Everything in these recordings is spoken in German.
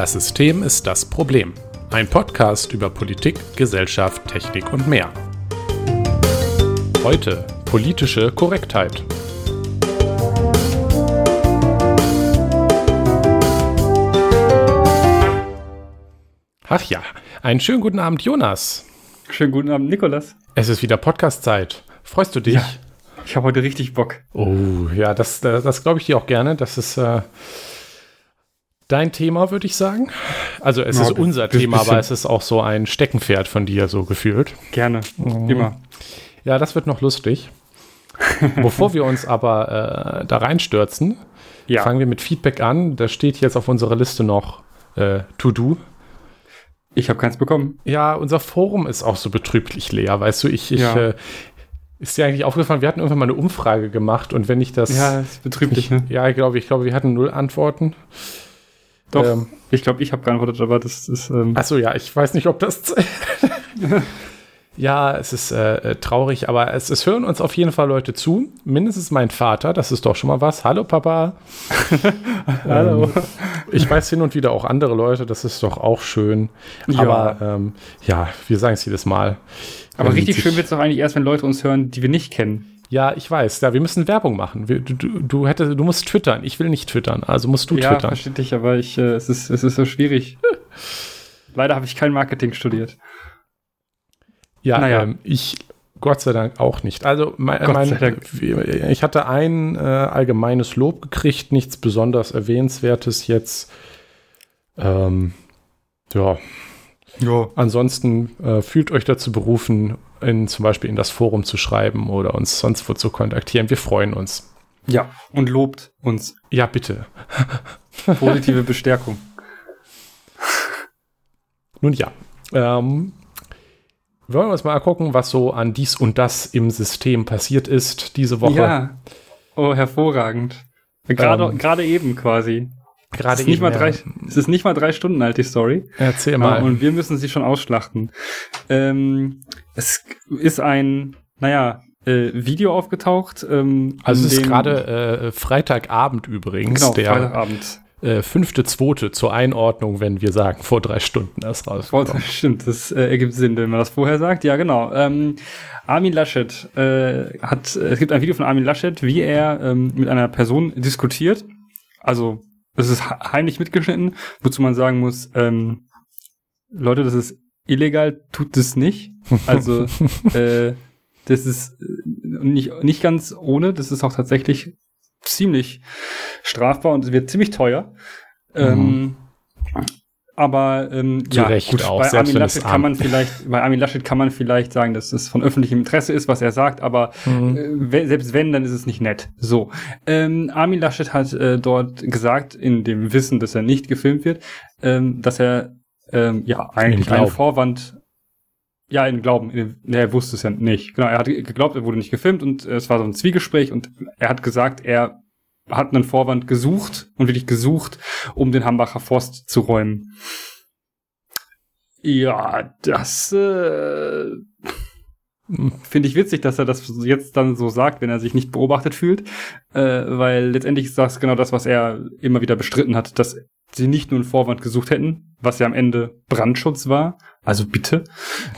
Das System ist das Problem. Ein Podcast über Politik, Gesellschaft, Technik und mehr. Heute politische Korrektheit. Ach ja, einen schönen guten Abend, Jonas. Schönen guten Abend, Nikolas. Es ist wieder Podcast-Zeit. Freust du dich? Ja, ich habe heute richtig Bock. Oh, ja, das, das, glaube ich dir auch gerne. Das ist äh, dein Thema, würde ich sagen. Also es Ja, ist unser Thema, aber es ist auch so ein Steckenpferd von dir, so gefühlt. Gerne. Mhm. Immer. Ja, das wird noch lustig. Bevor wir uns aber äh, da reinstürzen, Ja. fangen wir mit Feedback an. Da steht jetzt auf unserer Liste noch äh, To Do. Ich habe keins bekommen. Ja, unser Forum ist auch so betrüblich leer, weißt du, ich, ich Ja. äh, ist dir eigentlich aufgefallen, wir hatten irgendwann mal eine Umfrage gemacht und wenn ich das Ja, das ist betrüblich, ich, ne? ja, ich glaube, ich glaube, wir hatten null Antworten. Doch. Ähm, ich glaube, ich habe geantwortet, aber das ist. Ähm, Achso, ja, ich weiß nicht, ob das. ja, es ist äh, äh, traurig, aber es, es hören uns auf jeden Fall Leute zu. Mindestens mein Vater, das ist doch schon mal was. Hallo, Papa. Hallo. Ähm, ich weiß hin und wieder auch andere Leute, das ist doch auch schön. Ja. Aber ähm, ja, wir sagen es jedes Mal. aber richtig schön wird es doch eigentlich erst, wenn Leute uns hören, die wir nicht kennen. Ja, ich weiß. Ja, wir müssen Werbung machen. Wir, du, du, du, hättest, du musst twittern. Ich will nicht twittern, also musst du ja, twittern. verstehe dich, aber ich, äh, es, ist, es ist so schwierig. Leider habe ich kein Marketing studiert. Ja, Naja. ähm, ich Gott sei Dank auch nicht. Also mein, Gott mein, sei Dank. ich hatte ein äh, allgemeines Lob gekriegt, nichts besonders erwähnenswertes jetzt. Ähm, ja, Ja. ansonsten äh, fühlt euch dazu berufen, in, zum Beispiel in das Forum zu schreiben oder uns sonst wo zu kontaktieren. Wir freuen uns. Ja. Und lobt uns. Ja, bitte. Positive Bestärkung. Nun ja. Ähm, wollen wir uns mal gucken, was so an dies und das im System passiert ist diese Woche. Ja. Oh, hervorragend. Gerade Ähm, gerade eben quasi. Gerade es, ist nicht mal ja. drei, es ist nicht mal drei Stunden alt, die Story. Erzähl Ja, mal. und wir müssen sie schon ausschlachten. Ähm, es ist ein, naja, äh, Video aufgetaucht. Ähm, also es ist gerade äh, Freitagabend übrigens, genau, der Freitagabend. äh, fünfte, zweite zur Einordnung, wenn wir sagen, vor drei Stunden erst rausgekommen. stimmt, das äh, ergibt Sinn, wenn man das vorher sagt. Ja, genau. Ähm, Armin Laschet äh, hat, es gibt ein Video von Armin Laschet, wie er ähm, mit einer Person diskutiert. Also, es ist he- heimlich mitgeschnitten, wozu man sagen muss, ähm, Leute, das ist illegal, tut es nicht. Also, äh, das ist äh, nicht, nicht ganz ohne, das ist auch tatsächlich ziemlich strafbar und es wird ziemlich teuer. Ähm, aber ähm. Zu Recht auch, bei Armin Laschet kann man vielleicht, bei Armin Laschet kann man vielleicht sagen, dass es von öffentlichem Interesse ist, was er sagt, aber Mhm. äh, selbst wenn, dann ist es nicht nett. So. Ähm, Armin Laschet hat äh, dort gesagt, in dem Wissen, dass er nicht gefilmt wird, ähm, dass er ähm, ja eigentlich einen. Vorwand ja, in Glauben. In, er wusste es ja nicht. Genau, er hat geglaubt, er wurde nicht gefilmt und äh, es war so ein Zwiegespräch und er hat gesagt, er hat einen Vorwand gesucht und wirklich gesucht, um den Hambacher Forst zu räumen. Ja, das äh, finde ich witzig, dass er das jetzt dann so sagt, wenn er sich nicht beobachtet fühlt, äh, weil letztendlich ist das genau das, was er immer wieder bestritten hat, dass sie nicht nur einen Vorwand gesucht hätten, was ja am Ende Brandschutz war. Also bitte.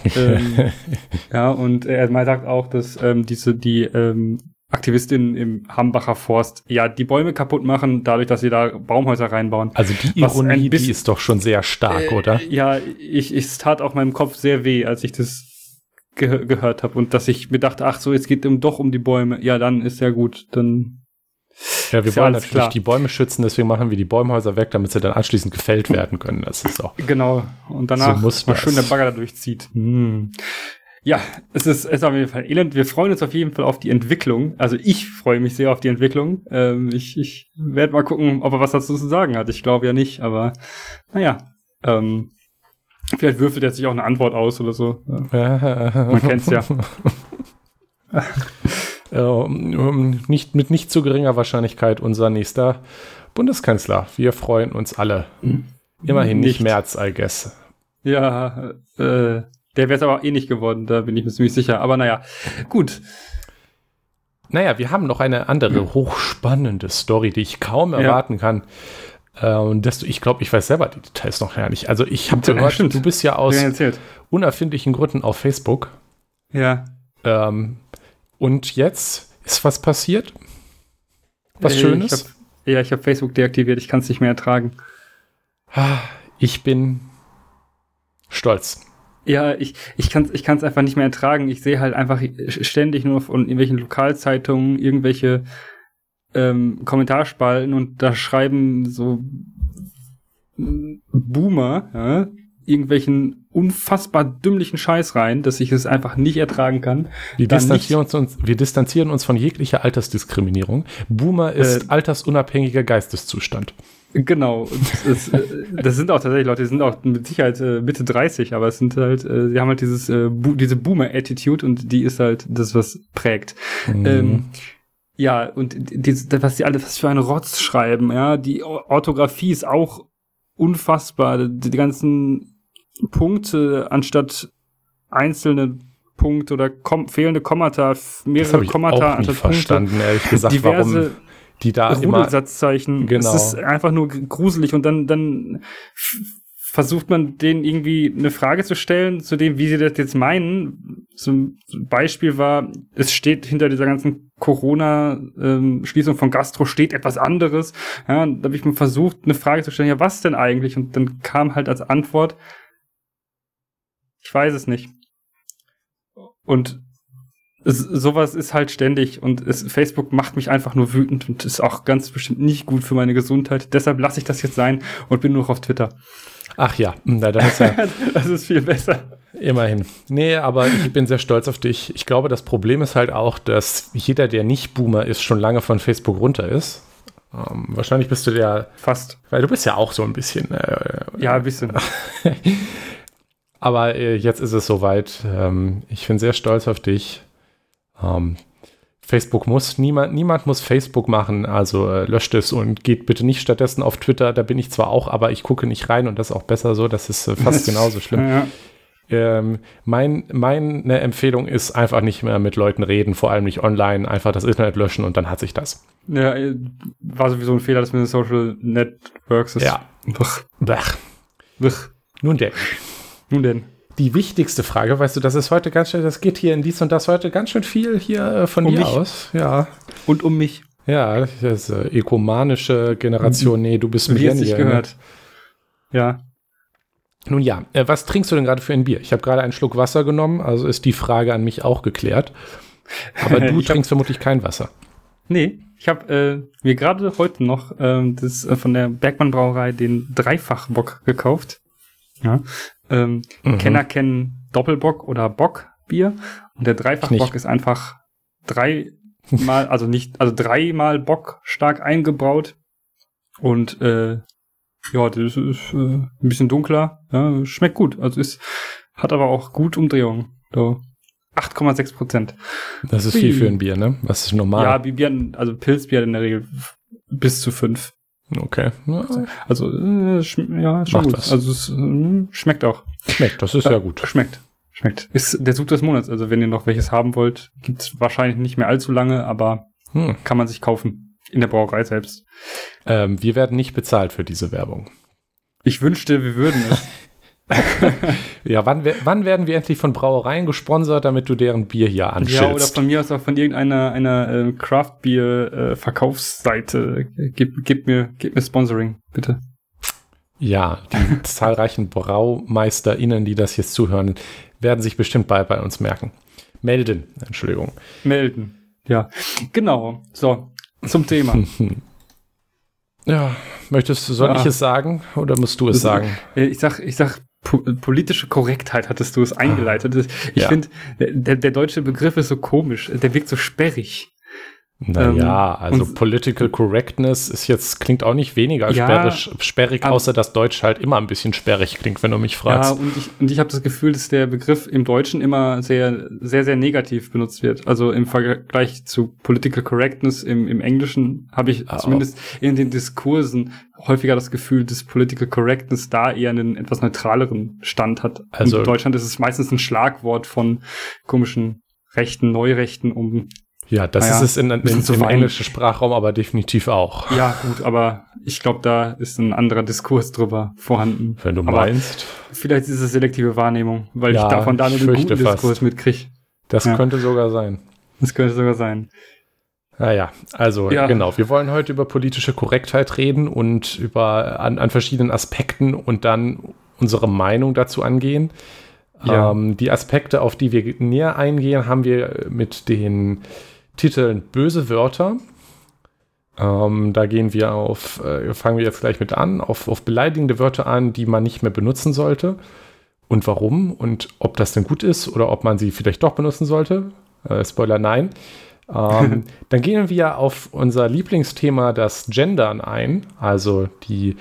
ähm, ja, und er mal sagt auch, dass ähm, diese die ähm, Aktivistinnen im Hambacher Forst ja die Bäume kaputt machen, dadurch, dass sie da Baumhäuser reinbauen. Also die Ironie, die bisschen- ist doch schon sehr stark, Äh, oder? Ja, ich, ich es tat auch meinem Kopf sehr weh, als ich das ge gehört habe und dass ich mir dachte, ach so, jetzt geht um doch um die Bäume. Ja, dann ist ja gut, dann Ja, wir ja wollen alles natürlich klar. die Bäume schützen, deswegen machen wir die Bäumhäuser weg, damit sie dann anschließend gefällt werden können. Das ist auch. genau. Und danach So muss das. schön der Bagger da durchzieht. Hm. Ja, es ist, es ist auf jeden Fall elend. Wir freuen uns auf jeden Fall auf die Entwicklung. Also ich freue mich sehr auf die Entwicklung. Ähm, ich ich werde mal gucken, ob er was dazu zu sagen hat. Ich glaube ja nicht, aber naja. Ähm, vielleicht würfelt er sich auch eine Antwort aus oder so. Man kennt's ja. Ähm, nicht, mit nicht zu geringer Wahrscheinlichkeit unser nächster Bundeskanzler. Wir freuen uns alle. Immerhin nicht, Nicht. März, I guess. Ja, äh, der wäre es aber eh nicht geworden, da bin ich mir ziemlich sicher. Aber naja, gut. Naja, wir haben noch eine andere hochspannende Story, die ich kaum Ja. erwarten kann. Äh, und desto, ich glaube, ich weiß selber die Details noch gar nicht. Also ich habe gehört, stimmt. du bist ja aus Ja, unerfindlichen Gründen auf Facebook. Ja. Ähm, und jetzt ist was passiert? Was Äh, Schönes? Ich hab, ja, ich habe Facebook deaktiviert. Ich kann es nicht mehr ertragen. Ich bin stolz. Ja, ich, ich kann es ich kann's einfach nicht mehr ertragen. Ich sehe halt einfach ständig nur von irgendwelchen Lokalzeitungen irgendwelche ähm, Kommentarspalten und da schreiben so Boomer ja, irgendwelchen unfassbar dümmlichen Scheiß rein, dass ich es einfach nicht ertragen kann. Wir distanzieren uns, wir distanzieren uns von jeglicher Altersdiskriminierung. Boomer ist Äh, altersunabhängiger Geisteszustand. Genau. Es, äh, das sind auch tatsächlich Leute, die sind auch mit Sicherheit äh, Mitte 30, aber es sind halt, äh, sie haben halt dieses, äh, diese Boomer-Attitude und die ist halt das, was prägt. Mhm. Ähm, ja, und die, was die alle, was für einen Rotz schreiben, ja, die Orthographie ist auch unfassbar. Die, die ganzen Punkte anstatt einzelne Punkte oder kom fehlende Kommata, f- das mehrere habe ich Kommata auch nie anstatt verstanden, ehrlich gesagt, diverse warum die da Rudelsatzzeichen. Genau. Es ist einfach nur gruselig und dann, dann versucht man denen irgendwie eine Frage zu stellen zu dem, wie sie das jetzt meinen. Zum Beispiel war, es steht hinter dieser ganzen Corona-Schließung von Gastro steht etwas anderes. Ja, und da habe ich mir versucht, eine Frage zu stellen, ja, was denn eigentlich? Und dann kam halt als Antwort, ich weiß es nicht. Und es, sowas ist halt ständig und es, Facebook macht mich einfach nur wütend und ist auch ganz bestimmt nicht gut für meine Gesundheit. Deshalb lasse ich das jetzt sein und bin nur noch auf Twitter. Ach ja, na, dann ist ja das ist viel besser. immerhin. Nee, aber ich bin sehr stolz auf dich. Ich glaube, das Problem ist halt auch, dass jeder, der nicht Boomer ist, schon lange von Facebook runter ist. Ähm, wahrscheinlich bist du der, Fast. weil du bist ja auch so ein bisschen. Äh, Ja, ein bisschen. Aber äh, jetzt ist es soweit. Ähm, ich bin sehr stolz auf dich. Ähm, Facebook muss, niemand, niemand muss Facebook machen, also äh, löscht es und geht bitte nicht stattdessen auf Twitter. Da bin ich zwar auch, aber ich gucke nicht rein und das ist auch besser so. Das ist äh, fast genauso schlimm. Ja. Ähm, mein, meine Empfehlung ist einfach nicht mehr mit Leuten reden, vor allem nicht online, einfach das Internet löschen und dann hat sich das. ja, äh, war sowieso ein Fehler, das mit den Social Networks ist. Ja. Ach, Blech. ach. Nun denn. Nun denn. Die wichtigste Frage, weißt du, das ist heute ganz schön, das geht hier in dies und das heute ganz schön viel hier äh, von Um dir mich. aus. Ja. Und um mich. Ja, das ist äh, ökumanische Generation. Nee, du bist Wie sich Millennial. Ne? gehört. Ja. Nun ja, äh, was trinkst du denn gerade für ein Bier? Ich habe gerade einen Schluck Wasser genommen, also ist die Frage an mich auch geklärt. Aber du Ich trinkst vermutlich kein Wasser. Nee, ich habe äh, mir gerade heute noch ähm, das äh, von der Bergmann Brauerei den Dreifachbock gekauft. Ja. Ähm, Mhm. Kenner kennen Doppelbock oder Bockbier und der Dreifachbock ist einfach dreimal, also nicht, also dreimal Bock stark eingebraut und äh, ja, das ist äh, ein bisschen dunkler, ja, schmeckt gut, also ist hat aber auch gut Umdrehung. So 8,6 Prozent. Das ist viel für ein Bier, ne? Was ist normal? Ja, Bier, also Pilzbier in der Regel bis zu fünf. Okay. Also, äh, ja, schon gut. was. Also, es äh, schmeckt auch. schmeckt, das ist ja gut. Schmeckt. Schmeckt. Ist der Zug des Monats. Also, wenn ihr noch welches haben wollt, gibt's wahrscheinlich nicht mehr allzu lange, aber Hm. kann man sich kaufen. In der Brauerei selbst. Ähm, wir werden nicht bezahlt für diese Werbung. Ich wünschte, wir würden es. Ja, wann, wann werden wir endlich von Brauereien gesponsert, damit du deren Bier hier ja, oder von mir aus auch von irgendeiner einer äh, Craft Beer äh, Verkaufsseite. Gib, gib mir, gib mir Sponsoring, bitte. Ja, die zahlreichen BraumeisterInnen, die das jetzt zuhören, werden sich bestimmt bald bei uns merken. Melden, Entschuldigung. Melden. Ja. Genau. So. Zum Thema. Ja, möchtest du, soll Ja. ich es sagen oder musst du es Das- sagen? Äh, Ich sag, ich sag, po politische Korrektheit hattest du es eingeleitet. Das- Ich Ja. finde, der, der deutsche Begriff ist so komisch. Der wirkt so sperrig. Naja, Ähm, also Political Correctness ist jetzt, klingt auch nicht weniger Ja, sperrig, sperrig aber- außer dass Deutsch halt immer ein bisschen sperrig klingt, wenn du mich Ja, fragst. und ich, und ich habe das Gefühl, dass der Begriff im Deutschen immer sehr, sehr, sehr negativ benutzt wird. Also im Vergleich zu Political Correctness im, im Englischen habe ich Ah, zumindest in den Diskursen häufiger das Gefühl, dass Political Correctness da eher einen etwas neutraleren Stand hat. Also- in Deutschland ist es meistens ein Schlagwort von komischen Rechten, Neurechten, um Ja, das Naja, ist es in, in, bisschen zu im englischen Sprachraum aber definitiv auch. Ja, gut, aber ich glaube, da ist ein anderer Diskurs drüber vorhanden. Wenn du Aber meinst. Vielleicht ist es selektive Wahrnehmung, weil Ja, ich davon da nur den guten fast. Diskurs mitkriege. Das Ja. könnte sogar sein. Das könnte sogar sein. Naja, also Ja. genau. Wir wollen heute über politische Korrektheit reden und über an, an verschiedenen Aspekten und dann unsere Meinung dazu angehen. Ähm, die Aspekte, auf die wir näher eingehen, haben wir mit den Titeln Böse Wörter. Ähm, da gehen wir auf, äh, fangen wir jetzt gleich mit an, auf, auf beleidigende Wörter an, die man nicht mehr benutzen sollte. Und warum und ob das denn gut ist oder ob man sie vielleicht doch benutzen sollte. Äh, Spoiler, nein. Ähm, dann gehen wir auf unser Lieblingsthema, das Gendern, ein, also die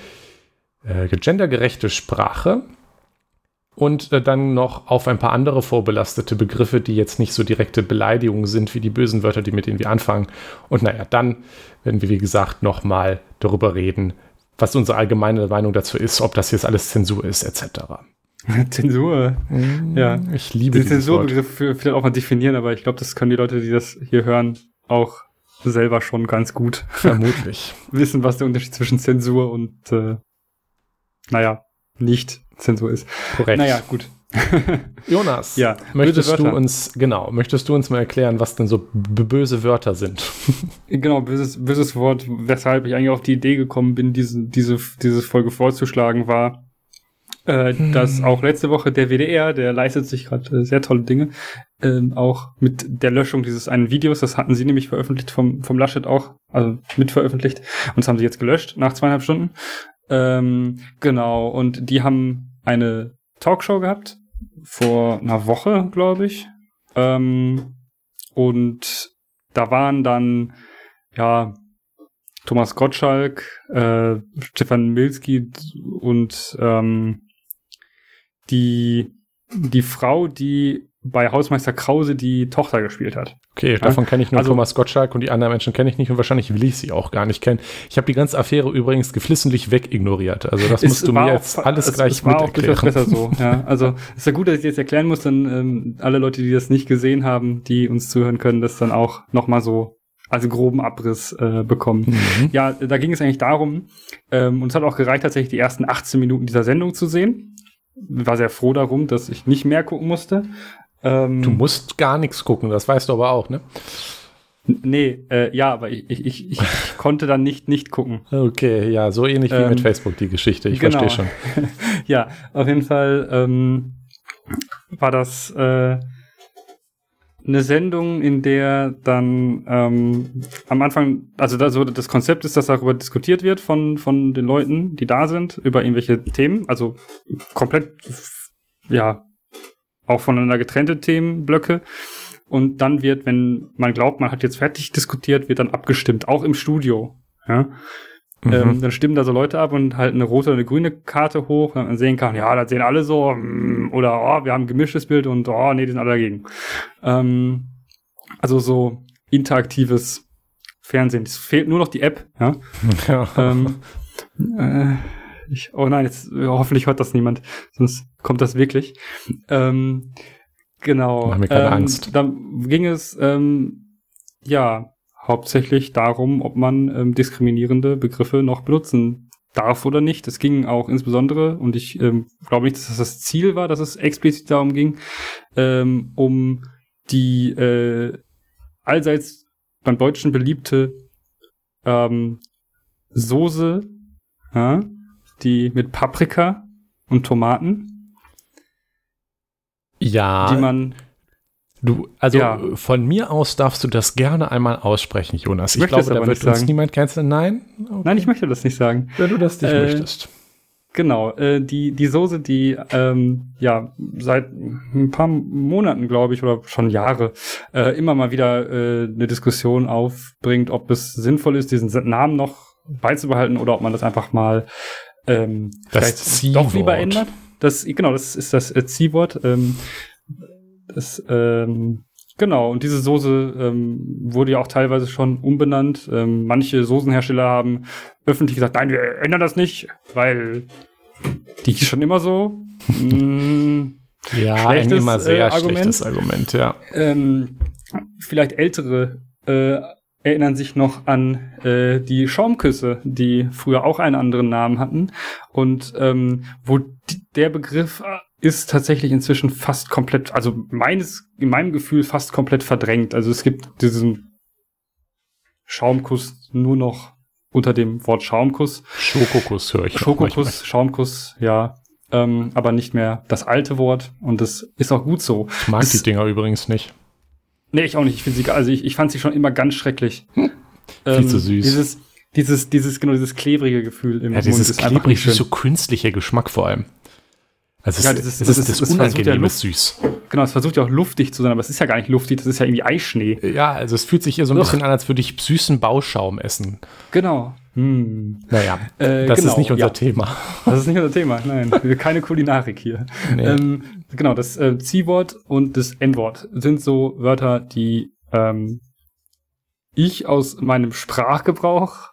äh, gendergerechte Sprache. Und äh, dann noch auf ein paar andere vorbelastete Begriffe, die jetzt nicht so direkte Beleidigungen sind wie die bösen Wörter, die mit denen wir anfangen. Und naja, dann werden wir, wie gesagt, nochmal darüber reden, was unsere allgemeine Meinung dazu ist, ob das jetzt alles Zensur ist, etc. Zensur. Ja. Ich liebe Den Wort. Zensurbegriff vielleicht auch mal definieren, aber ich glaube, das können die Leute, die das hier hören, auch selber schon ganz gut Vermutlich. wissen, was der Unterschied zwischen Zensur und, äh, naja, nicht Zensur ist. Korrekt. Naja, gut. Jonas, Ja, möchtest du uns, genau, möchtest du uns mal erklären, was denn so böse Wörter sind? Genau, böses, böses Wort, weshalb ich eigentlich auf die Idee gekommen bin, diese, diese, diese Folge vorzuschlagen, war, äh, dass auch letzte Woche der WDR, der leistet sich gerade äh, sehr tolle Dinge, ähm, auch mit der Löschung dieses einen Videos, das hatten sie nämlich veröffentlicht vom, vom Laschet auch, also mit veröffentlicht, und das haben sie jetzt gelöscht nach zweieinhalb Stunden. Ähm, genau, und die haben eine Talkshow gehabt, vor einer Woche, glaube ich. Ähm, und da waren dann ja, Thomas Gottschalk, äh, Stefan Milski und ähm, die, die Frau, die bei Hausmeister Krause die Tochter gespielt hat. Okay, davon kenne ich nur Also- Thomas Gottschalk und die anderen Menschen kenne ich nicht und wahrscheinlich will ich sie auch gar nicht kennen. Ich habe die ganze Affäre übrigens geflissentlich wegignoriert. Also das musst du mir auch jetzt alles es, gleich es war mit auch durchaus besser so. Ja, also ist ja gut, dass ich jetzt erklären muss, dann ähm, alle Leute, die das nicht gesehen haben, die uns zuhören können, das dann auch noch mal so als groben Abriss äh, bekommen. Mhm. Ja, da ging es eigentlich darum, ähm, und es hat auch gereicht, tatsächlich die ersten 18 Minuten dieser Sendung zu sehen. War sehr froh darum, dass ich nicht mehr gucken musste. Ähm, Du musst gar nichts gucken, das weißt du aber auch, ne? Nee, äh, ja, aber ich, ich, ich, ich konnte dann nicht nicht gucken. Okay, ja, so ähnlich wie Ähm, mit Facebook die Geschichte. Ich genau. verstehe schon. ja, auf jeden Fall ähm, war das äh, eine Sendung, in der dann ähm, am Anfang, also da so das Konzept ist, dass darüber diskutiert wird von von den Leuten, die da sind, über irgendwelche Themen, also komplett ja auch voneinander getrennte Themenblöcke. Und dann wird, wenn man glaubt, man hat jetzt fertig diskutiert, wird dann abgestimmt, auch im Studio. Ja? Mhm. Ähm, dann stimmen da so Leute ab und halten eine rote oder eine grüne Karte hoch, damit man sehen kann, ja, das sehen alle so, mm, oder oh, wir haben ein gemischtes Bild und oh, nee, die sind alle dagegen. Ähm, also so interaktives Fernsehen. Es fehlt nur noch die App, ja. ja. ähm, äh, ich, oh nein, jetzt hoffentlich hört das niemand, sonst kommt das wirklich. Ähm, genau. Mach mir keine ähm, Angst. Dann ging es ähm, ja hauptsächlich darum, ob man ähm, diskriminierende Begriffe noch benutzen darf oder nicht. Es ging auch insbesondere, und ich ähm, glaube nicht, dass das das Ziel war, dass es explizit darum ging, ähm, um die äh, allseits beim Deutschen beliebte ähm, Soße, ja, die mit Paprika und Tomaten, ja, die man du, also Ja. von mir aus darfst du das gerne einmal aussprechen, Jonas. Ich Möchte glaube, da wird uns niemand canceln. Nein? Okay. Nein, ich möchte das nicht sagen. Wenn du das nicht Äh, möchtest. Genau, äh, die, die Soße, die ähm, ja seit ein paar Monaten, glaube ich, oder schon Jahre, äh, immer mal wieder äh, eine Diskussion aufbringt, ob es sinnvoll ist, diesen Namen noch beizubehalten oder ob man das einfach mal ähm, Das vielleicht doch lieber ändert. Das, genau, das ist das äh, C-Wort. Ähm, das, ähm, genau, und diese Soße ähm, wurde ja auch teilweise schon umbenannt. Ähm, manche Soßenhersteller haben öffentlich gesagt, nein, wir ändern das nicht, weil die ist schon immer so. Mm, Ja, ein schlechtes, immer sehr äh, Argument. schlechtes Argument, ja. ähm, vielleicht ältere äh, erinnern sich noch an äh, die Schaumküsse, die früher auch einen anderen Namen hatten und ähm, wo der Begriff ist tatsächlich inzwischen fast komplett, also meines, in meinem Gefühl fast komplett verdrängt. Also es gibt diesen Schaumkuss nur noch unter dem Wort Schaumkuss. Schokokuss höre ich. Schokokuss, Schaumkuss, ja. Ähm, aber nicht mehr das alte Wort und das ist auch gut so. Ich mag es, die Dinger übrigens nicht. Nee, ich auch nicht. Ich finde sie, also ich, ich fand sie schon immer ganz schrecklich. Hm. Ähm, Viel zu süß. Dieses, dieses, dieses, genau, dieses klebrige Gefühl im ja, Mund ist einfach nicht schön. so künstlicher Geschmack vor allem. Also ja, es, dieses, es das, ist das, das unangenehme ja süß. Genau, es versucht ja auch luftig zu sein, aber es ist ja gar nicht luftig, das ist ja irgendwie Eischnee. Ja, also es fühlt sich hier so ein Uch. bisschen an, als würde ich süßen Bauschaum essen. Genau. Hm. Naja, äh, das genau, ist nicht unser ja. Thema. Das ist nicht unser Thema, nein. Keine Kulinarik hier. Nee. Ähm, genau, das äh, Ziehwort und das N-Wort sind so Wörter, die ähm, ich aus meinem Sprachgebrauch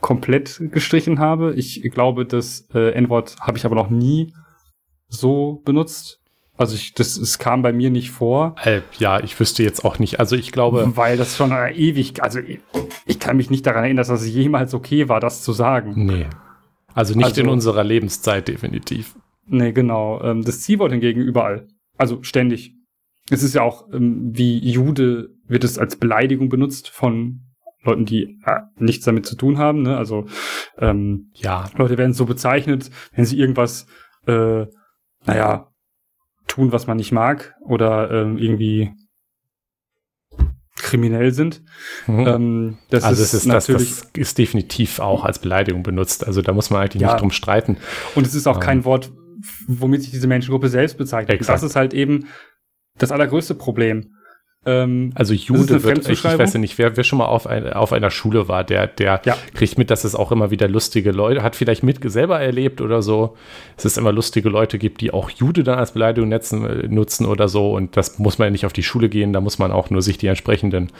komplett gestrichen habe. Ich glaube, das äh, N-Wort habe ich aber noch nie so benutzt. Also ich, das, es kam bei mir nicht vor. Äh, ja, ich wüsste jetzt auch nicht. Also ich glaube. Weil das schon äh, ewig, also ich, kann mich nicht daran erinnern, dass das jemals okay war, das zu sagen. Nee. Also nicht also, in unserer Lebenszeit definitiv. Nee, genau. Ähm, das Zielwort hingegen überall. Also ständig. Es ist ja auch ähm, wie Jude wird es als Beleidigung benutzt von Leuten, die äh, nichts damit zu tun haben. Ne? Also ähm, ja, Leute werden so bezeichnet, wenn sie irgendwas äh, naja, tun, was man nicht mag oder ähm, irgendwie kriminell sind. Mhm. Ähm, das also ist, ist natürlich, das, das, ist definitiv auch als Beleidigung benutzt. Also da muss man eigentlich ja. nicht drum streiten. Und es ist auch ähm. kein Wort, womit sich diese Menschengruppe selbst bezeichnet. Das ist halt eben das allergrößte Problem. Ähm, also Jude wird, ich, ich weiß ja nicht, wer, wer schon mal auf, ein, auf einer Schule war, der, der ja. kriegt mit, dass es auch immer wieder lustige Leute, hat vielleicht mit selber erlebt oder so, dass es immer lustige Leute gibt, die auch Jude dann als Beleidigung netzen, äh, nutzen oder so und das muss man ja nicht auf die Schule gehen, da muss man auch nur sich die entsprechenden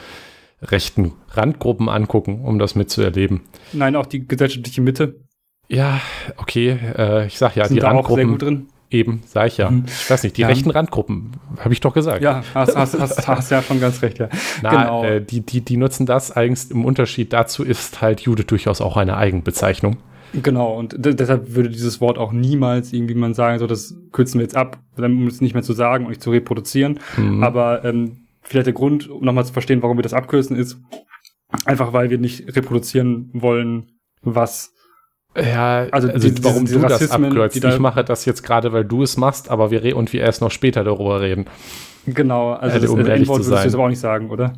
rechten Randgruppen angucken, um das mitzuerleben. Nein, auch die gesellschaftliche Mitte. Ja, okay, äh, ich sag ja, Sind die Randgruppen. Auch sehr gut drin Eben, sag ich ja. Mhm. Ich weiß nicht, die ja. rechten Randgruppen, habe ich doch gesagt. Ja, hast, hast, hast, hast ja schon ganz recht, ja. Na, genau. Äh, die, die, die nutzen das eigentlich im Unterschied dazu ist halt Jude durchaus auch eine Eigenbezeichnung. Genau, und deshalb würde dieses Wort auch niemals irgendwie man sagen, so das kürzen wir jetzt ab, um es nicht mehr zu sagen und nicht zu reproduzieren. Mhm. Aber ähm, vielleicht der Grund, um nochmal zu verstehen, warum wir das abkürzen, ist einfach, weil wir nicht reproduzieren wollen, was ja, also, also die, warum du das abkürzt. Ich mache das jetzt gerade, weil du es machst, aber wir und wir erst noch später darüber reden. Genau, also äh, das, um das N-Wort würdest du es aber auch nicht sagen, oder?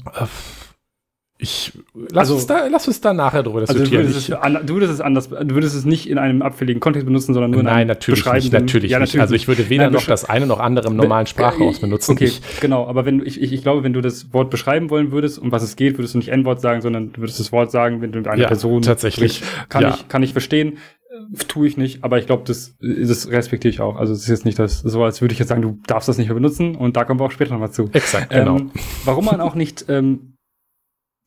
Äh, ich lass, also, uns da, lass uns da nachher drüber also diskutieren. Du, würdest es, du würdest es anders, du würdest es nicht in einem abfälligen Kontext benutzen, sondern nur in Nein, einem natürlich nicht, natürlich, ja, natürlich nicht. Also ich würde weder Nein, noch das eine noch andere im normalen Sprachhaus benutzen. Okay, ich, genau, aber wenn ich, ich, ich glaube, wenn du das Wort beschreiben wollen würdest, um was es geht, würdest du nicht N-Wort sagen, sondern du würdest das Wort sagen, wenn du mit einer ja, Person tatsächlich. Kann, ja. ich, kann ich verstehen tue ich nicht, aber ich glaube, das, das respektiere ich auch. Also es ist jetzt nicht das, so als würde ich jetzt sagen, du darfst das nicht mehr benutzen und da kommen wir auch später nochmal zu. Exakt, genau. Ähm, warum man auch nicht ähm,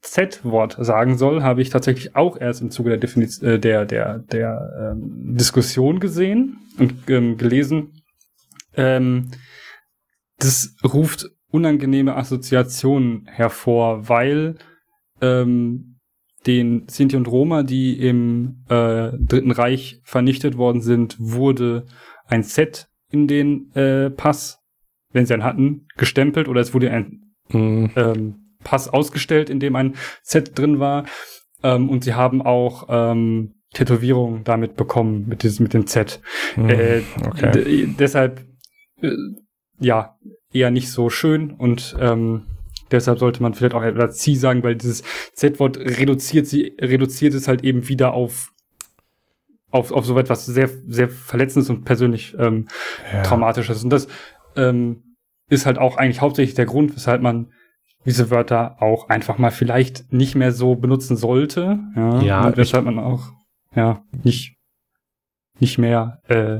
Z-Wort sagen soll, habe ich tatsächlich auch erst im Zuge der, Definiz äh, der, der, der ähm, Diskussion gesehen und ähm, gelesen. Ähm, das ruft unangenehme Assoziationen hervor, weil ähm, den Sinti und Roma, die im äh, Dritten Reich vernichtet worden sind, wurde ein Set in den äh, Pass, wenn sie einen hatten, gestempelt oder es wurde ein mhm. ähm, Pass ausgestellt, in dem ein Set drin war. Ähm, und sie haben auch ähm, Tätowierungen damit bekommen, mit, diesem, mit dem Z. Mhm. Äh, okay. Deshalb, äh, ja, eher nicht so schön und ähm, Deshalb sollte man vielleicht auch etwas Sie sagen, weil dieses Z-Wort reduziert sie, reduziert es halt eben wieder auf auf, auf so etwas sehr, sehr Verletzendes und persönlich ähm, ja. Traumatisches. Und das ähm, ist halt auch eigentlich hauptsächlich der Grund, weshalb man diese Wörter auch einfach mal vielleicht nicht mehr so benutzen sollte. Ja, ja und weshalb man auch ja nicht nicht mehr äh,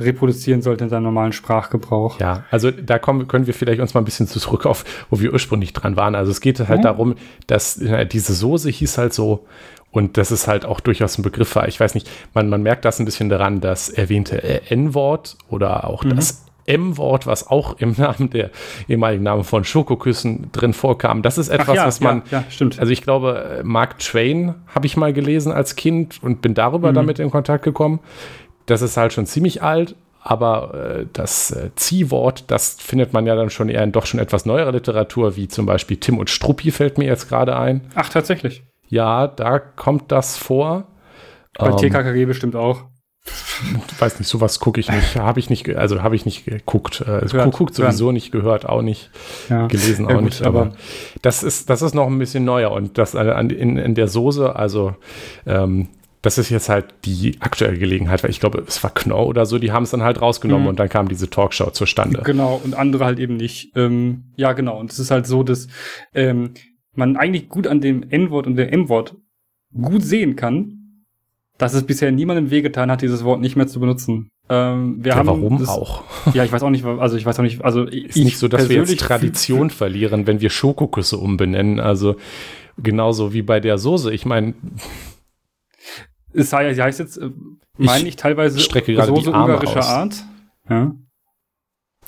reproduzieren sollte in seinem normalen Sprachgebrauch. Ja, also da kommen, können wir vielleicht uns mal ein bisschen zurück auf, wo wir ursprünglich dran waren. Also es geht halt mhm. darum, dass äh, diese Soße hieß halt so und das ist halt auch durchaus ein Begriff war. Ich weiß nicht, man, man merkt das ein bisschen daran, das erwähnte N-Wort oder auch mhm. das M-Wort, was auch im Namen der ehemaligen Namen von Schokoküssen drin vorkam. Das ist etwas, ja, was man. Ja, ja, stimmt. Also ich glaube, Mark Twain habe ich mal gelesen als Kind und bin darüber mhm. damit in Kontakt gekommen. Das ist halt schon ziemlich alt, aber äh, das äh, Ziehwort, das findet man ja dann schon eher in doch schon etwas neuerer Literatur, wie zum Beispiel Tim und Struppi fällt mir jetzt gerade ein. Ach, tatsächlich. Ja, da kommt das vor. Bei ähm, TKKG bestimmt auch. Weiß nicht, sowas gucke ich nicht. Habe ich nicht, also habe ich nicht geguckt. Äh, also gehört, guckt sowieso hören. nicht, gehört auch nicht, ja. gelesen auch ja, gut, nicht. Aber, aber, das ist, das ist noch ein bisschen neuer und das in, in der Soße, also ähm, das ist jetzt halt die aktuelle Gelegenheit, weil ich glaube, es war Knorr oder so, die haben es dann halt rausgenommen mhm. und dann kam diese Talkshow zustande. Genau, und andere halt eben nicht. Ähm, ja, genau. Und es ist halt so, dass ähm, man eigentlich gut an dem N-Wort und dem M-Wort gut sehen kann, dass es bisher niemandem wehgetan hat, dieses Wort nicht mehr zu benutzen. Ähm, wir ja, haben warum das, auch? Ja, ich weiß auch nicht, also ich weiß auch nicht, also ist nicht so, dass wir jetzt Tradition verlieren, wenn wir Schokoküsse umbenennen. Also genauso wie bei der Soße. Ich meine, es heißt jetzt, äh, meine ich, teilweise strecke gerade Soße ungarischer aus. Art. Ja.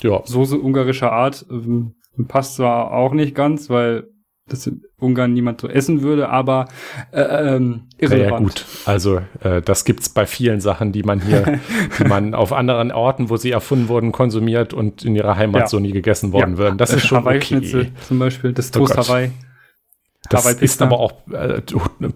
ja. Soße ungarischer Art ähm, passt zwar auch nicht ganz, weil das in Ungarn niemand so essen würde, aber äh, ähm, irrelevant. Ja, gut. Also äh, das gibt's bei vielen Sachen, die man hier, die man auf anderen Orten, wo sie erfunden wurden, konsumiert und in ihrer Heimat ja. so nie gegessen worden ja. würden. Das ist schon okay. zum Beispiel, das Toast oh Hawaii. Das ist aber auch, äh,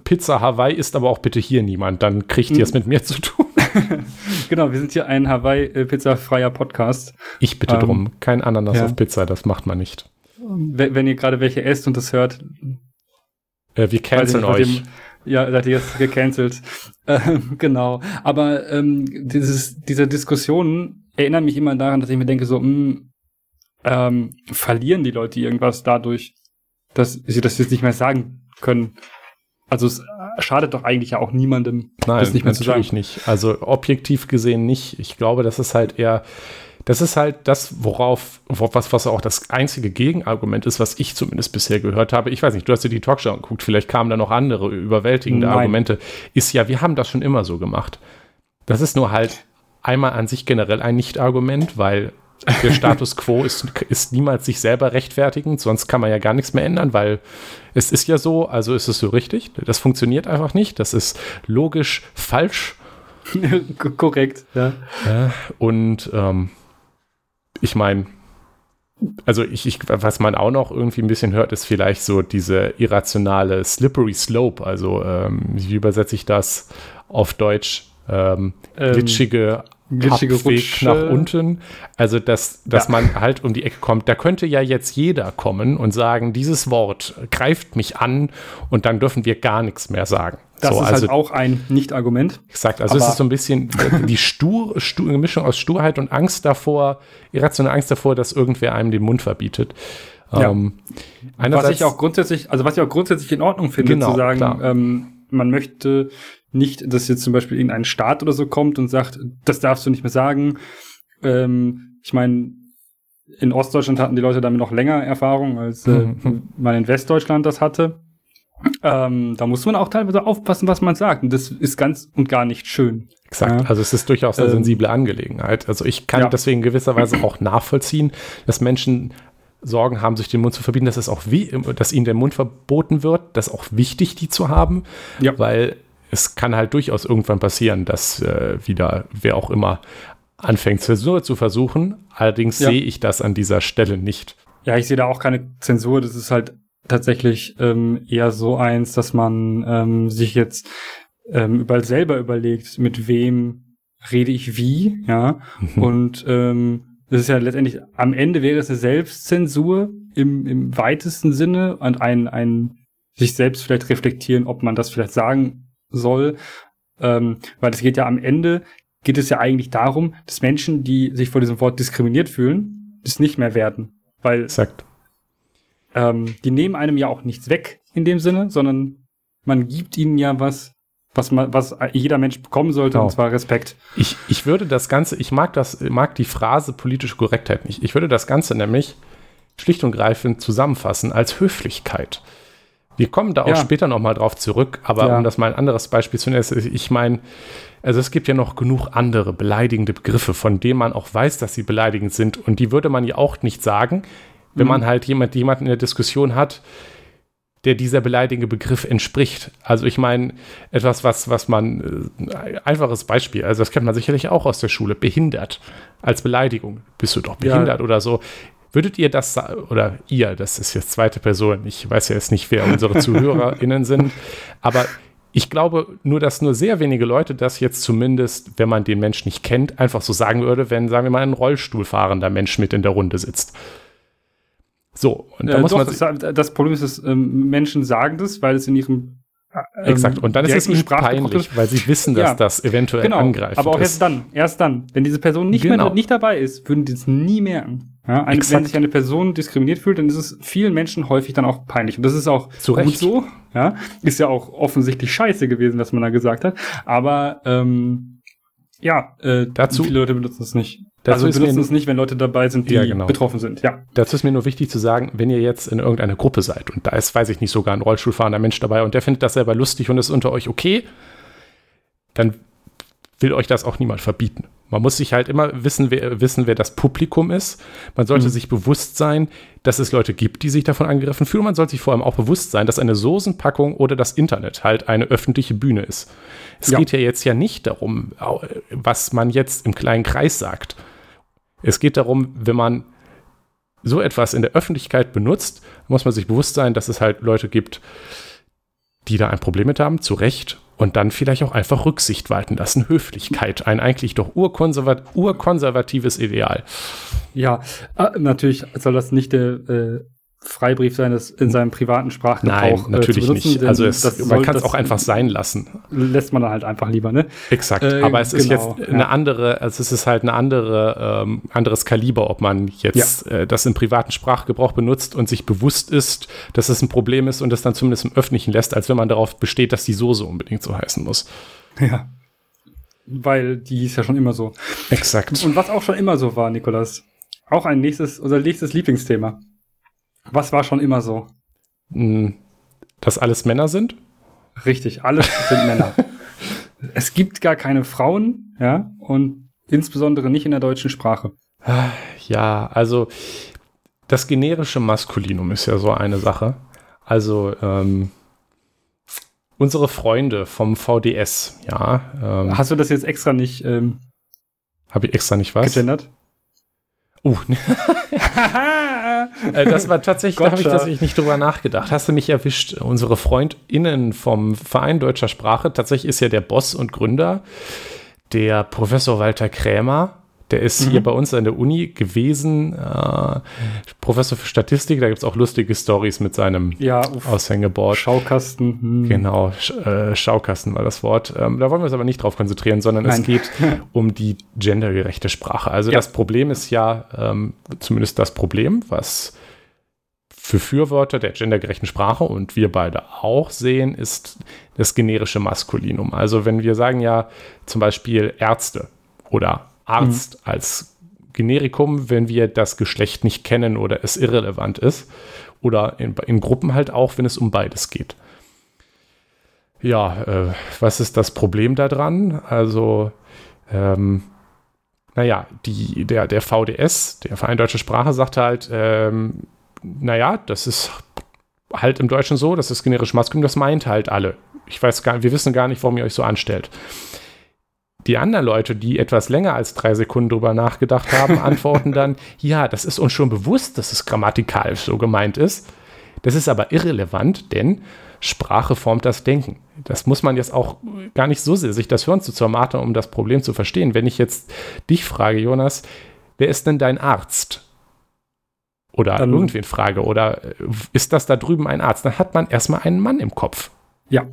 Pizza Hawaii ist aber auch bitte hier niemand. Dann kriegt ihr es mhm. mit mir zu tun. genau, wir sind hier ein Hawaii-Pizza-freier Podcast. Ich bitte ähm, drum. Kein Ananas ja. auf Pizza, das macht man nicht. Wenn, wenn ihr gerade welche esst und das hört. Äh, wir canceln euch. Dem, ja, seid ihr jetzt gecancelt. ähm, genau. Aber ähm, dieses, diese Diskussionen erinnern mich immer daran, dass ich mir denke, so, mh, hm, ähm, verlieren die Leute irgendwas dadurch? dass sie das jetzt nicht mehr sagen können. Also es schadet doch eigentlich ja auch niemandem, Nein, das nicht mehr zu sagen. Natürlich nicht. Also objektiv gesehen nicht. Ich glaube, das ist halt eher, das ist halt das, worauf, was, was auch das einzige Gegenargument ist, was ich zumindest bisher gehört habe. Ich weiß nicht, du hast dir die Talkshow angeguckt, vielleicht kamen da noch andere überwältigende Nein. Argumente. Ist ja, wir haben das schon immer so gemacht. Das ist nur halt einmal an sich generell ein Nicht-Argument, weil der Status quo ist, ist niemals sich selber rechtfertigend, sonst kann man ja gar nichts mehr ändern, weil es ist ja so, also ist es so richtig. Das funktioniert einfach nicht. Das ist logisch falsch. Korrekt, ja. ja und ähm, ich meine, also ich, ich, was man auch noch irgendwie ein bisschen hört, ist vielleicht so diese irrationale Slippery Slope. Also ähm, wie übersetze ich das auf Deutsch? Ähm, ähm glitschige Abweg nach unten. Also, dass, dass ja. man halt um die Ecke kommt. Da könnte ja jetzt jeder kommen und sagen, dieses Wort greift mich an und dann dürfen wir gar nichts mehr sagen. Das so, ist also, halt auch ein Nicht-Argument. Exakt, also es ist so ein bisschen die Stur, Stur, Mischung aus Sturheit und Angst davor, irrationale Angst davor, dass irgendwer einem den Mund verbietet. Ja. Ähm, was ich auch grundsätzlich, also was ich auch grundsätzlich in Ordnung finde, genau, zu sagen, ähm, man möchte nicht, dass jetzt zum Beispiel irgendein Staat oder so kommt und sagt, das darfst du nicht mehr sagen. Ähm, ich meine, in Ostdeutschland hatten die Leute damit noch länger Erfahrung, als äh, mhm. man in Westdeutschland das hatte. Ähm, da muss man auch teilweise aufpassen, was man sagt. Und das ist ganz und gar nicht schön. Exakt. Ja. Also es ist durchaus eine ähm, sensible Angelegenheit. Also ich kann ja. deswegen gewisserweise auch nachvollziehen, dass Menschen Sorgen haben, sich den Mund zu verbieten, dass es auch wie, dass ihnen der Mund verboten wird. Das ist auch wichtig, die zu haben, ja. weil es kann halt durchaus irgendwann passieren, dass äh, wieder wer auch immer anfängt, Zensur zu versuchen. Allerdings sehe ich das an dieser Stelle nicht. Ja, ich sehe da auch keine Zensur. Das ist halt tatsächlich ähm, eher so eins, dass man ähm, sich jetzt ähm, über selber überlegt, mit wem rede ich wie, ja. Mhm. Und ähm, das ist ja letztendlich, am Ende wäre es eine Selbstzensur im, im weitesten Sinne und ein, ein sich selbst vielleicht reflektieren, ob man das vielleicht sagen soll, ähm, weil es geht ja am Ende, geht es ja eigentlich darum, dass Menschen, die sich vor diesem Wort diskriminiert fühlen, das nicht mehr werden. Weil Exakt. Ähm, die nehmen einem ja auch nichts weg in dem Sinne, sondern man gibt ihnen ja was, was man, was jeder Mensch bekommen sollte, genau. und zwar Respekt. Ich, ich würde das Ganze, ich mag das, mag die Phrase politische Korrektheit nicht. Ich würde das Ganze nämlich schlicht und greifend zusammenfassen als Höflichkeit. Wir kommen da auch Ja. später nochmal drauf zurück, aber Ja. um das mal ein anderes Beispiel zu nennen, ich meine, also es gibt ja noch genug andere beleidigende Begriffe, von denen man auch weiß, dass sie beleidigend sind und die würde man ja auch nicht sagen, wenn Mhm. man halt jemand, jemanden in der Diskussion hat, der dieser beleidigende Begriff entspricht. Also ich meine, etwas, was, was man, äh, einfaches Beispiel, also das kennt man sicherlich auch aus der Schule, behindert als Beleidigung. Bist du doch Ja. behindert oder so. Würdet ihr das, oder ihr, das ist jetzt zweite Person, ich weiß ja jetzt nicht, wer unsere ZuhörerInnen sind, aber ich glaube nur, dass nur sehr wenige Leute das jetzt zumindest, wenn man den Mensch nicht kennt, einfach so sagen würde, wenn, sagen wir mal, ein Rollstuhlfahrender Mensch mit in der Runde sitzt. So, und da Äh, muss doch, man das, das Problem ist, dass ähm, Menschen sagen das, weil es in ihrem ähm, Exakt. Und dann ist es ihnen peinlich, weil sie wissen, dass Ja. das eventuell Genau, angreifend aber auch ist. erst dann, erst dann. Wenn diese Person nicht Genau. mehr nicht dabei ist, würden die es nie merken. Ja, eine, wenn sich eine Person diskriminiert fühlt, dann ist es vielen Menschen häufig dann auch peinlich. Und das ist auch Zu gut Recht. so. Ja, ist ja auch offensichtlich scheiße gewesen, was man da gesagt hat. Aber ähm, ja, äh, Dazu- viele Leute benutzen es nicht. Dazu also ist benutzen mir- es nicht, wenn Leute dabei sind, die Ja, genau. betroffen sind. Ja, Dazu ist mir nur wichtig zu sagen, wenn ihr jetzt in irgendeiner Gruppe seid und da ist, weiß ich nicht, sogar ein Rollstuhlfahrender Mensch dabei und der findet das selber lustig und ist unter euch okay, dann will euch das auch niemand verbieten. Man muss sich halt immer wissen, wer, wissen, wer das Publikum ist. Man sollte Mhm. sich bewusst sein, dass es Leute gibt, die sich davon angegriffen fühlen. Man sollte sich vor allem auch bewusst sein, dass eine Soßenpackung oder das Internet halt eine öffentliche Bühne ist. Es Ja. geht ja jetzt ja nicht darum, was man jetzt im kleinen Kreis sagt. Es geht darum, wenn man so etwas in der Öffentlichkeit benutzt, muss man sich bewusst sein, dass es halt Leute gibt, die da ein Problem mit haben, zu Recht, und dann vielleicht auch einfach Rücksicht walten lassen. Höflichkeit, ein eigentlich doch urkonservat urkonservatives Ideal. ja. Äh, natürlich soll das nicht der äh, Freibrief sein, das in seinem privaten Sprachgebrauch Nein, äh, natürlich zu benutzen, nicht. Also es, man kann es auch einfach sein lassen. Lässt man dann halt einfach lieber, ne? Exakt. Äh, Aber es ist genau, jetzt ja. eine andere, also es ist halt eine andere, ähm, anderes Kaliber, ob man jetzt äh, das im privaten Sprachgebrauch benutzt und sich bewusst ist, dass es ein Problem ist und es dann zumindest im Öffentlichen lässt, als wenn man darauf besteht, dass die Soße unbedingt so heißen muss. Ja. Weil die ist ja schon immer so. Exakt. Und was auch schon immer so war, Nikolas, auch ein nächstes, unser nächstes Lieblingsthema. Was war schon immer so? Mm, Dass alles Männer sind? Richtig, alles sind Männer. Es gibt gar keine Frauen, ja, und insbesondere nicht in der deutschen Sprache. Ja, also das generische Maskulinum ist ja so eine Sache. Also ähm, unsere Freunde vom VDS, ja, ähm, Hast du das jetzt extra nicht ähm, habe ich extra nicht was. gegendert? Uh, Äh, das war tatsächlich, da habe ich tatsächlich nicht drüber nachgedacht. Hast du mich erwischt? Unsere FreundInnen vom Verein Deutscher Sprache, tatsächlich ist ja der Boss und Gründer, der Professor Walter Krämer. Der ist Mhm. hier bei uns an der Uni gewesen, äh, Professor für Statistik. Da gibt es auch lustige Stories mit seinem ja, uff, Aushängeboard. Schaukasten. Hm. Genau, Sch äh, Schaukasten war das Wort. Ähm, da wollen wir uns aber nicht drauf konzentrieren, sondern es Nein. geht um die gendergerechte Sprache. Also Ja. das Problem ist ja, ähm, zumindest das Problem, was für Fürworter der gendergerechten Sprache und wir beide auch sehen, ist das generische Maskulinum. Also wenn wir sagen ja zum Beispiel Ärzte oder Arzt als Generikum, wenn wir das Geschlecht nicht kennen oder es irrelevant ist. Oder in, in Gruppen halt auch, wenn es um beides geht. Ja, äh, was ist das Problem daran? Also, ähm, naja, die, der, der VDS, der Verein Deutsche Sprache, sagt halt, ähm, naja, das ist halt im Deutschen so, das ist generisch maskulin, das meint halt alle. Ich weiß gar wir wissen gar nicht, warum ihr euch so anstellt. Die anderen Leute, die etwas länger als drei Sekunden drüber nachgedacht haben, antworten dann, ja, das ist uns schon bewusst, dass es grammatikalisch so gemeint ist. Das ist aber irrelevant, denn Sprache formt das Denken. Das muss man jetzt auch gar nicht so sehr sich das Hören zu zermartern, um das Problem zu verstehen. Wenn ich jetzt dich frage, Jonas, wer ist denn dein Arzt? Oder Dann- irgendwen frage, oder äh, ist das da drüben ein Arzt? Dann hat man erstmal einen Mann im Kopf. Ja.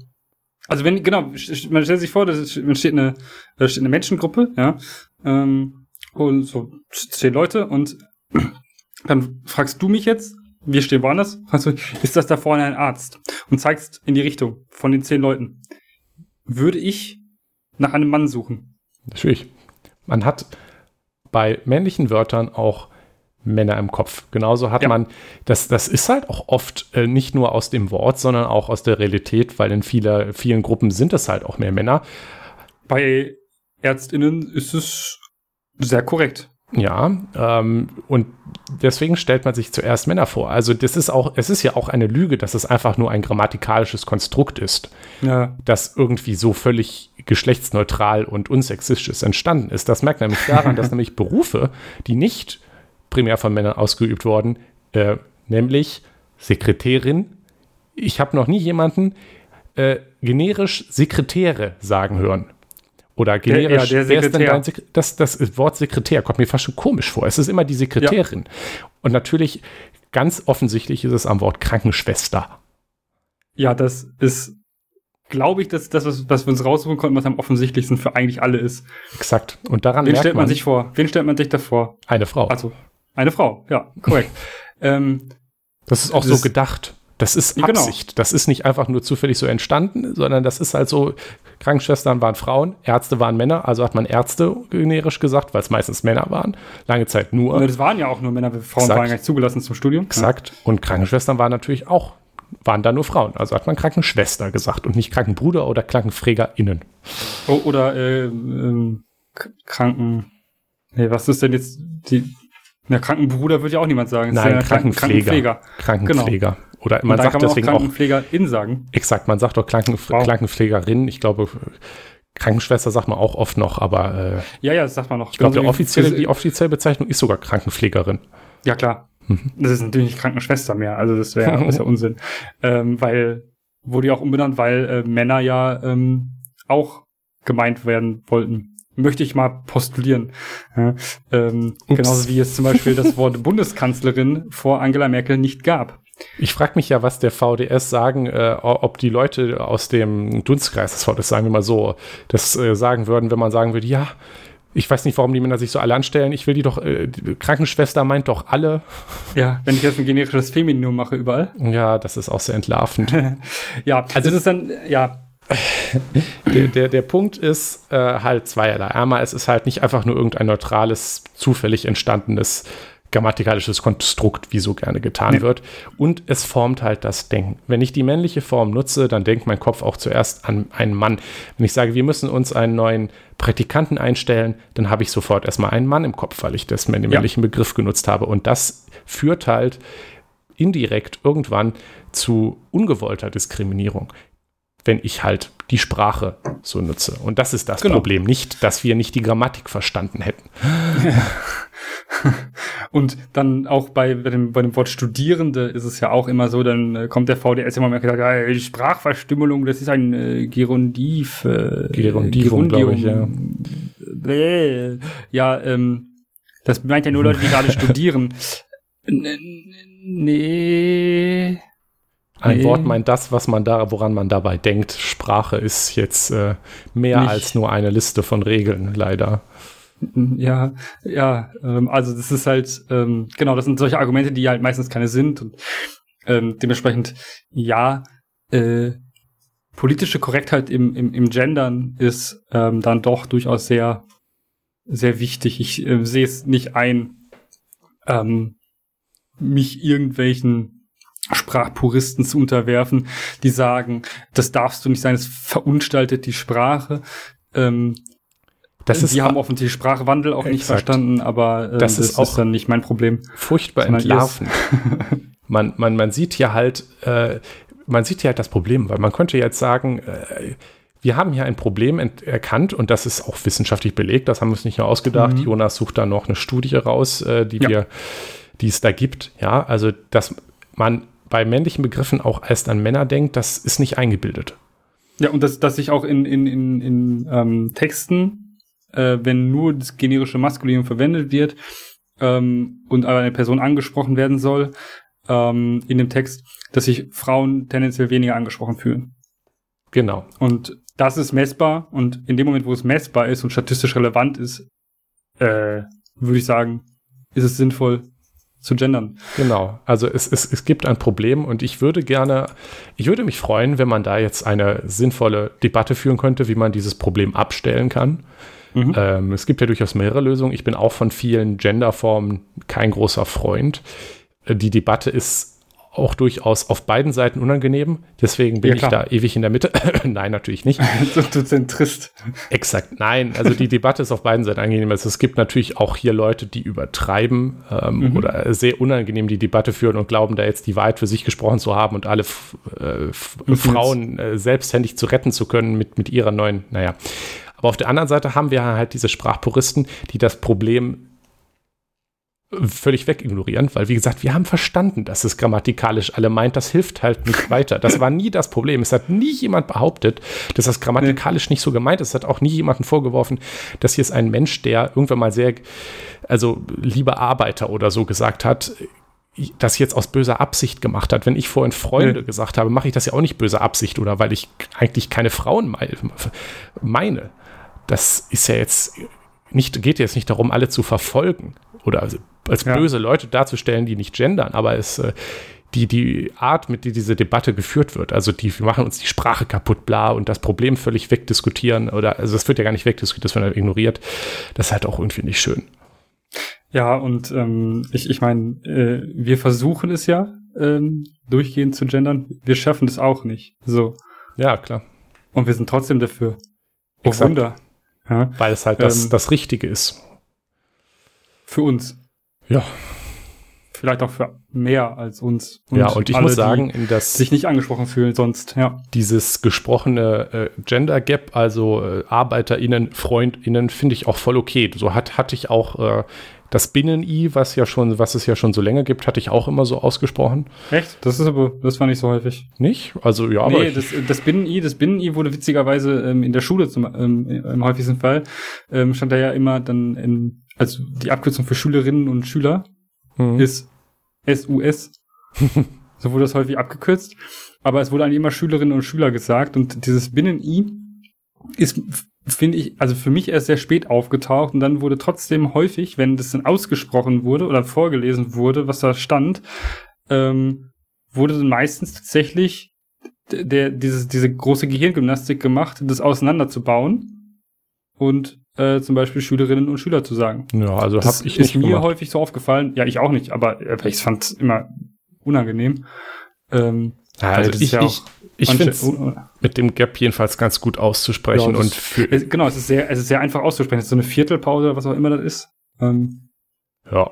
Also wenn, genau, man stellt sich vor, da steht eine, da steht eine Menschengruppe, ja, ähm, und so zehn Leute und dann fragst du mich jetzt, wir stehen woanders, fragst du, ist das da vorne ein Arzt? Und zeigst in die Richtung von den zehn Leuten. Würde ich nach einem Mann suchen? Natürlich. Man hat bei männlichen Wörtern auch Männer im Kopf. Genauso hat Ja. man, das, das ist halt auch oft äh, nicht nur aus dem Wort, sondern auch aus der Realität, weil in vieler, vielen Gruppen sind es halt auch mehr Männer. Bei ÄrztInnen ist es sehr korrekt. Ja, ähm, und deswegen stellt man sich zuerst Männer vor. Also das ist auch, es ist ja auch eine Lüge, dass es einfach nur ein grammatikalisches Konstrukt ist, Ja. das irgendwie so völlig geschlechtsneutral und unsexistisch entstanden ist. Das merkt nämlich daran, dass nämlich Berufe, die nicht primär von Männern ausgeübt wurden, äh, nämlich Sekretärin, ich habe noch nie jemanden äh, generisch Sekretäre sagen hören. Oder generisch, ja, der wer ist denn Sekretär. dein Sek das, das Wort Sekretär kommt mir fast schon komisch vor. Es ist immer die Sekretärin. Und natürlich, ganz offensichtlich ist es am Wort Krankenschwester. Ja, das ist, glaube ich, dass das, was, was wir uns raussuchen konnten, was am offensichtlichsten für eigentlich alle ist. Exakt. Und daran Wen merkt stellt man, man sich vor? Wen stellt man sich da vor? eine Frau. Also, eine Frau, ja, korrekt. ähm, das ist auch das- so gedacht. Das ist Ja, genau. Absicht. Das ist nicht einfach nur zufällig so entstanden, sondern das ist halt so, Krankenschwestern waren Frauen, Ärzte waren Männer, also hat man Ärzte generisch gesagt, weil es meistens Männer waren. Lange Zeit nur. das waren ja auch nur Männer, Frauen Exakt. waren gar nicht zugelassen zum Studium. Exakt. Und Krankenschwestern waren natürlich auch, waren da nur Frauen. Also hat man Krankenschwester gesagt und nicht Krankenbruder oder KrankenpflegerInnen. O oder äh, ähm, K- Kranken. Nee, was ist denn jetzt die. Na, Krankenbruder würde ja auch niemand sagen. Nein, ja Kranken- Krankenpfleger. Krankenpfleger. Oder Und man sagt man deswegen auch, Krankenpflegerin sagen. exakt, man sagt doch Krankenpf Wow. Krankenpflegerin. Ich glaube, Krankenschwester sagt man auch oft noch, aber äh, Ja, ja, das sagt man noch. ich glaube, wie- offizielle, die offizielle Bezeichnung ist sogar Krankenpflegerin. Ja, klar. Mhm. Das ist natürlich nicht Krankenschwester mehr. Also das wäre ist ja Unsinn. Ähm, weil, wurde ja auch umbenannt, weil äh, Männer ja ähm, auch gemeint werden wollten. Möchte ich mal postulieren. Ja, ähm, genauso wie es zum Beispiel das Wort Bundeskanzlerin vor Angela Merkel nicht gab. Ich frage mich ja, was der VDS sagen, äh, ob die Leute aus dem Dunstkreis des VDS, sagen wir mal so, das äh, sagen würden, wenn man sagen würde, ja, ich weiß nicht, warum die Männer sich so alle anstellen. Ich will die doch, äh, die Krankenschwester meint doch alle. Ja, wenn ich jetzt ein generisches Femininum mache überall. Ja, das ist auch sehr entlarvend. Ja, also das ist dann, ja, der, der, der Punkt ist äh, halt zweierlei. Einmal, es ist halt nicht einfach nur irgendein neutrales, zufällig entstandenes grammatikalisches Konstrukt, wie so gerne getan Nee. wird. Und es formt halt das Denken. Wenn ich die männliche Form nutze, dann denkt mein Kopf auch zuerst an einen Mann. Wenn ich sage, wir müssen uns einen neuen Praktikanten einstellen, dann habe ich sofort erstmal einen Mann im Kopf, weil ich das den männlichen Begriff genutzt habe. Und das führt halt indirekt irgendwann zu ungewollter Diskriminierung wenn ich halt die Sprache so nutze. Und das ist das Genau. Problem. Nicht, dass wir nicht die Grammatik verstanden hätten. Und dann auch bei, bei, dem, bei dem Wort Studierende ist es ja auch immer so, dann äh, kommt der VDS immer mehr gesagt, ja, Sprachverstümmelung, das ist ein äh, Gerundiv. Äh, Gerundivum, glaub ich, ja. Bäh. Ja, ähm, das meint ja nur Leute, die gerade studieren. N- Nee. Ein Nee. Wort meint das, was man da, woran man dabei denkt. Sprache ist jetzt äh, mehr Nicht- als nur eine Liste von Regeln, leider. Ja, ja, ähm, also das ist halt, ähm, genau, das sind solche Argumente, die halt meistens keine sind und ähm, dementsprechend, ja, äh, politische Korrektheit im, im, im Gendern ist ähm, dann doch durchaus sehr, sehr wichtig. Ich äh, sehe es nicht ein, ähm, mich irgendwelchen Sprachpuristen zu unterwerfen, die sagen, das darfst du nicht sein, es verunstaltet die Sprache. Ähm, Das ist die haben offensichtlich Sprachwandel auch nicht Exakt. verstanden, aber äh, Das das, ist ist, auch- dann nicht mein Problem. furchtbar entlarvend. man, man, man sieht hier halt, äh, man sieht hier halt das Problem, weil man könnte jetzt sagen, äh, wir haben hier ein Problem erkannt und das ist auch wissenschaftlich belegt, das haben wir uns nicht nur ausgedacht. Mhm. Jonas sucht da noch eine Studie raus, äh, die Ja. wir, die es da gibt. Ja, also dass man bei männlichen Begriffen auch erst an Männer denkt, das ist nicht eingebildet. Ja, und dass, dass sich auch in, in, in, in ähm, Texten, äh, wenn nur das generische Maskulinum verwendet wird ähm, und aber eine Person angesprochen werden soll, ähm, in dem Text, dass sich Frauen tendenziell weniger angesprochen fühlen. Genau. Und das ist messbar und in dem Moment, wo es messbar ist und statistisch relevant ist, äh, würde ich sagen, ist es sinnvoll zu gendern. Genau, also es, es, es gibt ein Problem und ich würde gerne, ich würde mich freuen, wenn man da jetzt eine sinnvolle Debatte führen könnte, wie man dieses Problem abstellen kann. Mhm. Ähm, es gibt ja durchaus mehrere Lösungen. Ich bin auch von vielen Genderformen kein großer Freund. Äh, die Debatte ist auch durchaus auf beiden Seiten unangenehm. Deswegen bin ja, ich da ewig in der Mitte. nein, natürlich nicht. du Zentrist. Exakt, nein. Also die Debatte ist auf beiden Seiten angenehm. Also es gibt natürlich auch hier Leute, die übertreiben ähm, mhm. oder sehr unangenehm die Debatte führen und glauben, da jetzt die Wahrheit für sich gesprochen zu haben und alle äh, Frauen äh, selbsthändig zu retten zu können mit, mit ihrer neuen, naja. Aber auf der anderen Seite haben wir halt diese Sprachpuristen, die das Problem völlig wegignorieren, weil wie gesagt, wir haben verstanden, dass es grammatikalisch alle meint, das hilft halt nicht weiter. Das war nie das Problem. Es hat nie jemand behauptet, dass das grammatikalisch nicht so gemeint ist. Es hat auch nie jemanden vorgeworfen, dass hier ist ein Mensch, der irgendwann mal sehr, also lieber Arbeiter oder so gesagt hat, das jetzt aus böser Absicht gemacht hat. Wenn ich vorhin Freunde ja. gesagt habe, mache ich das ja auch nicht böser Absicht oder weil ich eigentlich keine Frauen meine. Das ist ja jetzt nicht, geht jetzt nicht darum, alle zu verfolgen oder als ja. böse Leute darzustellen, die nicht gendern, aber es äh, die, die Art, mit der diese Debatte geführt wird, also die wir machen uns die Sprache kaputt, bla, und das Problem völlig wegdiskutieren, oder also es wird ja gar nicht wegdiskutiert, das wird halt ignoriert, das ist halt auch irgendwie nicht schön. Ja, und ähm, ich, ich meine, äh, wir versuchen es ja ähm, durchgehend zu gendern, wir schaffen es auch nicht. So. Ja, klar. Und wir sind trotzdem dafür. Oh Exakt. Wunder. Ja? Weil es halt das, ähm, das Richtige ist. Für uns. Ja. Vielleicht auch für mehr als uns. Und ja, und ich alle, muss sagen, dass sich nicht angesprochen fühlen sonst, ja. Dieses gesprochene äh, Gender Gap, also äh, ArbeiterInnen, FreundInnen, finde ich auch voll okay. So hat, hatte ich auch äh, das Binnen-I, was ja schon, was es ja schon so länger gibt, hatte ich auch immer so ausgesprochen. Echt? Das ist aber, das war nicht so häufig. Nicht? Also ja, nee, aber. Nee, das, das Binnen-I, das Binnen-I wurde witzigerweise ähm, in der Schule zum, ähm, im häufigsten Fall, ähm, stand da ja immer dann in, also die Abkürzung für Schülerinnen und Schüler mhm. ist SUS. so wurde das häufig abgekürzt. Aber es wurde eigentlich immer Schülerinnen und Schüler gesagt und dieses Binnen-I ist finde ich, also für mich erst sehr spät aufgetaucht und dann wurde trotzdem häufig, wenn das dann ausgesprochen wurde oder vorgelesen wurde, was da stand, ähm, wurde dann meistens tatsächlich der, dieses, diese große Gehirngymnastik gemacht, das auseinanderzubauen und äh, zum Beispiel Schülerinnen und Schüler zu sagen. Ja, also habe ich ist mir gemacht. häufig so aufgefallen. Ja, ich auch nicht, aber ich fand es immer unangenehm. Ähm, ja, also ich, ja ich, ich finde es mit dem Gap jedenfalls ganz gut auszusprechen. Ja, und für es, genau, es ist, sehr, es ist sehr einfach auszusprechen. Es ist so eine Viertelpause oder was auch immer das ist. Ähm. Ja.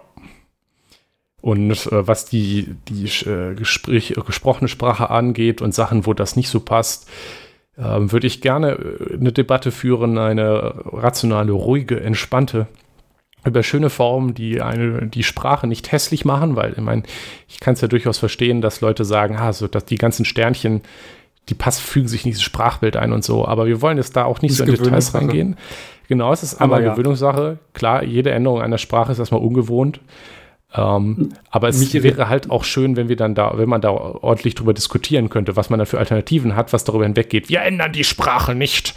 Und äh, was die, die äh, Gespräch, gesprochene Sprache angeht und Sachen, wo das nicht so passt, äh, würde ich gerne äh, eine Debatte führen, eine rationale, ruhige, entspannte über schöne Formen, die eine, die Sprache nicht hässlich machen, weil ich meine, ich kann es ja durchaus verstehen, dass Leute sagen, ah, so, dass die ganzen Sternchen, die pass fügen sich in dieses Sprachbild ein und so, aber wir wollen jetzt da auch nicht so in Details reingehen. Genau, es ist einmal ja. Gewöhnungssache. Klar, jede Änderung einer Sprache ist erstmal ungewohnt. Ähm, aber es Mich wäre halt auch schön, wenn wir dann da, wenn man da ordentlich drüber diskutieren könnte, was man da für Alternativen hat, was darüber hinweggeht. Wir ändern die Sprache nicht.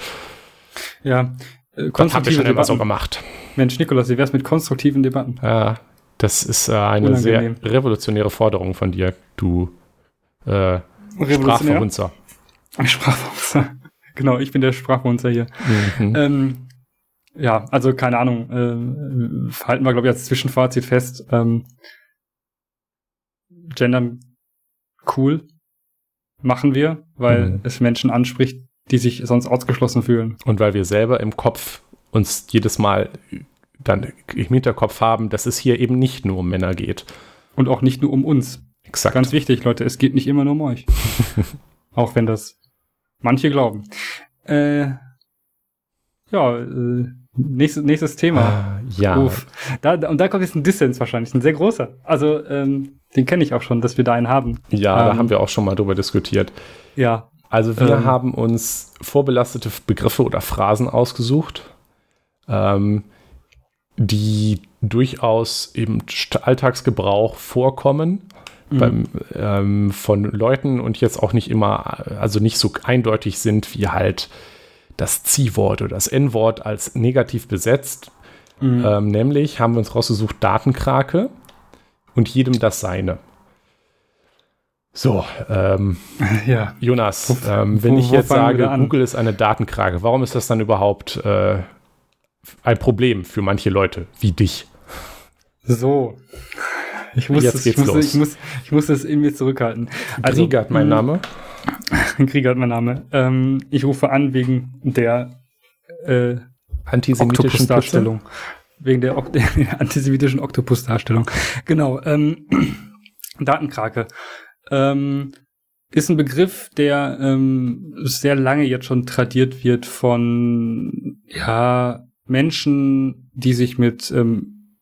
Ja, äh, das wir schon immer so gemacht. Mensch, Nikolaus, wie wär's mit konstruktiven Debatten? Ja, das ist äh, eine Unangenehm. sehr revolutionäre Forderung von dir, du äh, Sprachverhunzer. Sprachverhunzer. Genau, ich bin der Sprachverhunzer hier. Mhm. Ähm, ja, also keine Ahnung. Äh, halten wir, glaube ich, als Zwischenfazit fest. Ähm, Gendern cool. Machen wir, weil mhm. es Menschen anspricht, die sich sonst ausgeschlossen fühlen. Und weil wir selber im Kopf uns jedes Mal dann im Hinterkopf haben, dass es hier eben nicht nur um Männer geht. Und auch nicht nur um uns. Exakt. Ganz wichtig, Leute, es geht nicht immer nur um euch. auch wenn das manche glauben. Äh, ja, äh, nächstes, nächstes Thema. Ah, ja. Uff. Da, und da kommt jetzt ein Dissens wahrscheinlich, ein sehr großer. Also, ähm, den kenne ich auch schon, dass wir da einen haben. Ja, ähm, da haben wir auch schon mal drüber diskutiert. Ja, also wir ähm. haben uns vorbelastete Begriffe oder Phrasen ausgesucht, ähm, die durchaus im Alltagsgebrauch vorkommen. Mhm. Beim, ähm, von Leuten und jetzt auch nicht immer, also nicht so eindeutig sind wie halt das Ziehwort oder das N-Wort als negativ besetzt. Mhm. Ähm, nämlich haben wir uns rausgesucht Datenkrake und jedem das seine. So, ähm, ja. Jonas, ähm, wenn wo, ich jetzt sage, Google ist eine Datenkrake, warum ist das dann überhaupt äh, ein Problem für manche Leute, wie dich. So. Ich muss, Jetzt das, geht's ich, muss, los. ich, muss, ich muss das in mir zurückhalten. Also, Griegert, mein mh, Name. Griegert, mein Name. Ähm, ich rufe an wegen der äh, Antisemitischen. Oktopus-Darstellung. Wegen der, Ok- der antisemitischen Oktopus-Darstellung. Genau. Ähm, Datenkrake. Ähm, ist ein Begriff, der ähm, sehr lange jetzt schon tradiert wird von ja Menschen, die sich mit ähm,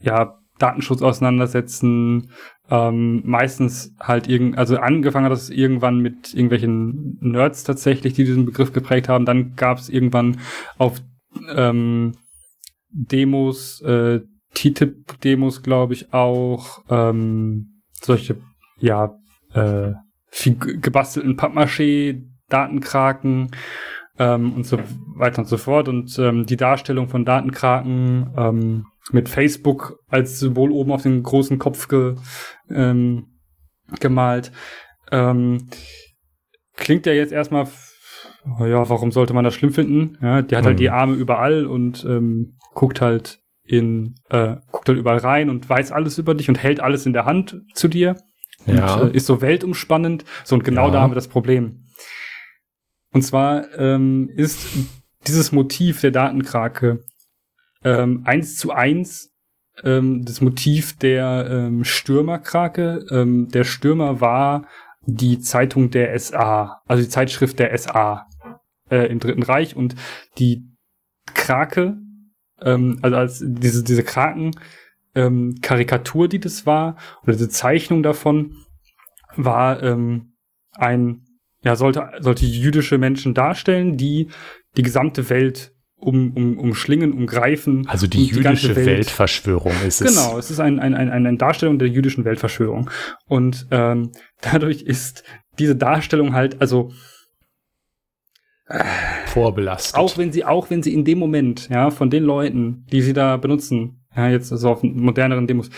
ja Datenschutz auseinandersetzen. Ähm, meistens halt irgend, also angefangen hat das irgendwann mit irgendwelchen Nerds tatsächlich, die diesen Begriff geprägt haben. Dann gab es irgendwann auf ähm, Demos, äh, TTIP-Demos, glaube ich, auch ähm, solche, ja, äh, gebastelten Pappmaché-Datenkraken ähm, und so weiter und so fort. Und ähm, die Darstellung von Datenkraken ähm, mit Facebook als Symbol oben auf den großen Kopf ge, ähm, gemalt. Ähm, klingt ja jetzt erstmal, ja, warum sollte man das schlimm finden? Ja, die hat halt Hm. die Arme überall und ähm, guckt halt in, äh, guckt halt überall rein und weiß alles über dich und hält alles in der Hand zu dir Ja. und äh, ist so weltumspannend. So, und genau Ja. da haben wir das Problem. Und zwar ähm, ist dieses Motiv der Datenkrake ähm, eins zu eins ähm, das Motiv der ähm, Stürmerkrake. Ähm, der Stürmer war die Zeitung der SA, also die Zeitschrift der SA äh, im Dritten Reich und die Krake, ähm, also als diese, diese Kraken, ähm, die das war, oder diese Zeichnung davon, war ähm, ein, ja, sollte, sollte jüdische Menschen darstellen, die die gesamte Welt um, um, umschlingen, umgreifen. Also die und ganze jüdische Weltverschwörung ist es. Genau, es ist ein, ein, ein, eine Darstellung der jüdischen Weltverschwörung. Und ähm, dadurch ist diese Darstellung halt, also Vorbelastet. auch wenn sie, auch wenn sie in dem Moment, ja, von den Leuten, die sie da benutzen, ja, jetzt so auf moderneren Demos,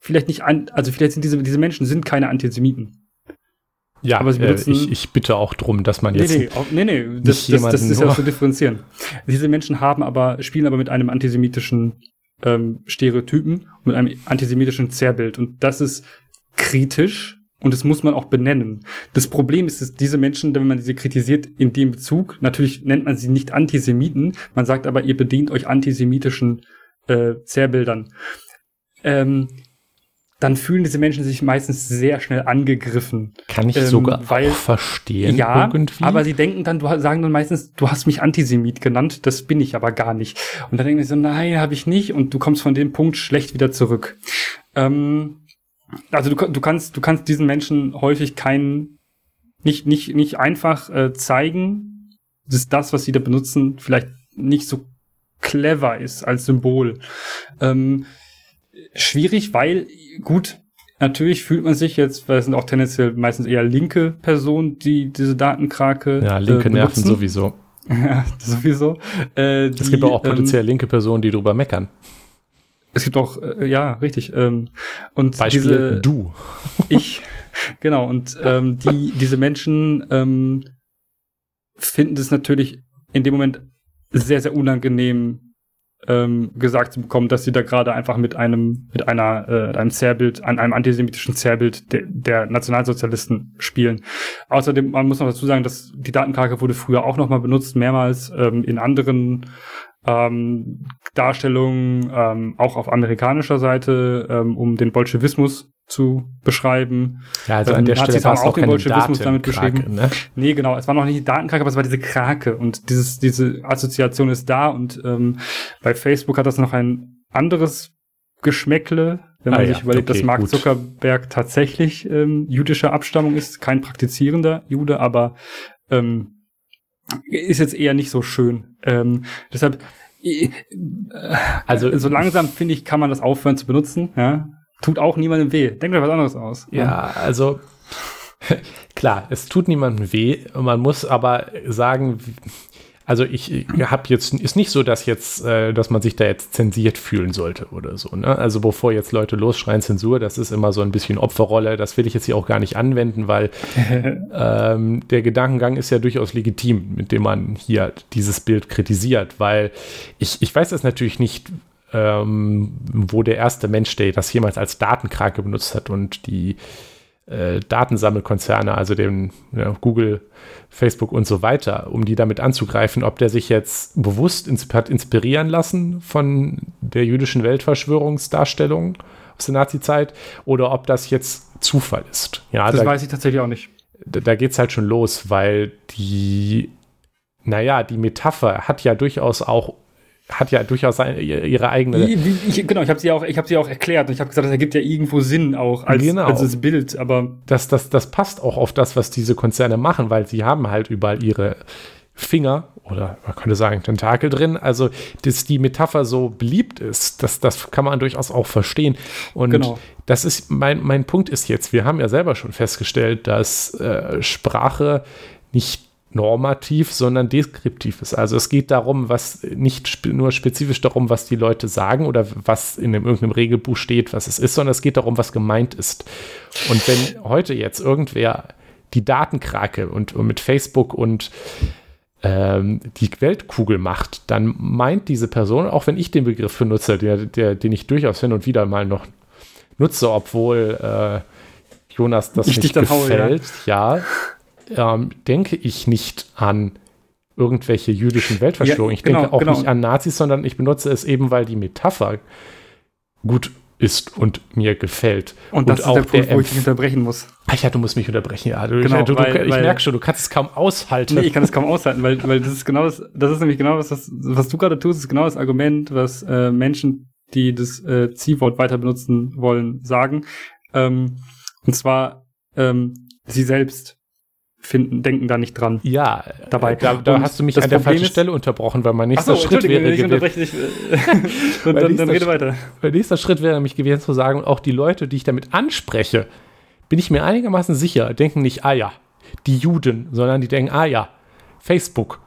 vielleicht nicht an, also vielleicht sind diese, diese Menschen sind keine Antisemiten. Ja, aber sie äh, benutzen- ich, ich bitte auch drum, dass man jetzt Nee, nee, nee, nee, das, das, das ist ja auch zu differenzieren. Diese Menschen haben aber, spielen aber mit einem antisemitischen ähm, Stereotypen, mit einem antisemitischen Zerrbild. Und das ist kritisch und das muss man auch benennen. Das Problem ist, dass diese Menschen, wenn man sie kritisiert in dem Bezug, natürlich nennt man sie nicht Antisemiten, man sagt aber, ihr bedient euch antisemitischen äh, Zerrbildern. Ähm, dann fühlen diese Menschen sich meistens sehr schnell angegriffen. kann ich ähm, sogar weil- auch verstehen Ja, irgendwie. aber sie denken dann, du sagen dann meistens, du hast mich Antisemit genannt, das bin ich aber gar nicht. Und dann denken sie so, nein, habe ich nicht. Und du kommst von dem Punkt schlecht wieder zurück. Ähm, also du, du kannst, du kannst diesen Menschen häufig keinen, nicht, nicht, nicht einfach äh, zeigen, dass das, was sie da benutzen, vielleicht nicht so clever ist als Symbol. Ähm, schwierig, weil gut, natürlich fühlt man sich jetzt, weil es sind auch tendenziell meistens eher linke Personen, die diese Datenkrake ja, linke äh, Nerven sowieso. Ja, sowieso. Äh, Es die, gibt aber auch ähm, potenziell linke Personen, die drüber meckern. es gibt auch, äh, ja, richtig. Ähm, und Beispiel diese, du. ich, genau, und ähm, die, diese Menschen ähm, finden es natürlich in dem Moment sehr, sehr unangenehm, ähm, gesagt zu bekommen, dass sie da gerade einfach mit einem, mit einer, äh, einem Zerrbild, an einem antisemitischen Zerrbild der, der Nationalsozialisten spielen. Außerdem, man muss noch dazu sagen, dass die Datenkrake wurde früher auch nochmal benutzt, mehrmals ähm, in anderen ähm, Darstellungen, ähm, auch auf amerikanischer Seite, ähm, um den Bolschewismus zu beschreiben. Ja, also an Ähm, der Nazis Stelle haben auch auch den Bolschewismus damit beschrieben. Ne? Nee, genau, es war noch nicht die Datenkrake, aber es war diese Krake und dieses, diese Assoziation ist da und ähm, bei Facebook hat das noch ein anderes Geschmäckle, wenn man Ah, sich ja, überlegt, okay, dass Mark gut. Zuckerberg tatsächlich ähm, jüdischer Abstammung ist, kein praktizierender Jude, aber ähm, ist jetzt eher nicht so schön. Ähm, deshalb, äh, Also so langsam finde ich, kann man das aufhören zu benutzen. Ja? Tut auch niemandem weh. Denkt euch was anderes aus. Ja, also klar, es tut niemandem weh. Man muss aber sagen, also ich, habe jetzt, ist nicht so, dass jetzt, äh, dass man sich da jetzt zensiert fühlen sollte oder so. Ne? Also bevor jetzt Leute losschreien Zensur, das ist immer so ein bisschen Opferrolle. Das will ich jetzt hier auch gar nicht anwenden, weil ähm, der Gedankengang ist ja durchaus legitim, mit dem man hier dieses Bild kritisiert, weil ich, ich weiß es natürlich nicht, ähm, wo der erste Mensch, der das jemals als Datenkrake benutzt hat und die äh, Datensammelkonzerne, also den ja, Google, Facebook und so weiter, um die damit anzugreifen, ob der sich jetzt bewusst ins hat inspirieren lassen von der jüdischen Weltverschwörungsdarstellung aus der Nazi-Zeit oder ob das jetzt Zufall ist. Ja, das da, weiß ich tatsächlich auch nicht. Da, da geht es halt schon los, weil die, naja, die Metapher hat ja durchaus auch hat ja durchaus ihre eigene. Ich, genau, ich habe sie auch, ich habe sie auch erklärt. Ich habe gesagt, das ergibt ja irgendwo Sinn auch als, genau. als das Bild. Aber das, das, das passt auch auf das, was diese Konzerne machen, weil sie haben halt überall ihre Finger oder man könnte sagen Tentakel drin. Also, dass die Metapher so beliebt ist, das, das kann man durchaus auch verstehen. Und genau. das ist mein, mein Punkt ist jetzt, wir haben ja selber schon festgestellt, dass äh, Sprache nicht normativ, sondern deskriptiv ist. Also es geht darum, was nicht spe nur spezifisch darum, was die Leute sagen oder was in einem, irgendeinem Regelbuch steht, was es ist, sondern es geht darum, was gemeint ist. Und wenn heute jetzt irgendwer die Datenkrake und, und mit Facebook und ähm, die Weltkugel macht, dann meint diese Person, auch wenn ich den Begriff benutze, der, der, den ich durchaus hin und wieder mal noch nutze, obwohl äh, Jonas das ich nicht gefällt, ja. ja ähm, denke ich nicht an irgendwelche jüdischen Weltverschwörungen. Ja, ich genau, denke auch genau. nicht an Nazis, sondern ich benutze es eben, weil die Metapher gut ist und mir gefällt. Und, das und ist auch der Punkt, der wo ich dich unterbrechen muss. Ach ja, du musst mich unterbrechen. Ja, du, genau, ich, du, weil, ich weil, merke schon, du kannst es kaum aushalten. Nee, ich kann es kaum aushalten, weil, weil das ist genau das, das ist nämlich genau das, was, was du gerade tust, ist genau das Argument, was äh, Menschen, die das äh, Zielwort weiter benutzen wollen, sagen. Ähm, und zwar ähm, sie selbst finden, denken da nicht dran. Ja, dabei. Da, da hast du mich an der falschen ist, Stelle unterbrochen, weil mein nächster so, Schritt wäre ich gewesen. und dann, dann rede weiter. Mein nächster Schritt wäre nämlich gewesen zu sagen, auch die Leute, die ich damit anspreche, bin ich mir einigermaßen sicher, denken nicht, ah ja, die Juden, sondern die denken, ah ja, Facebook.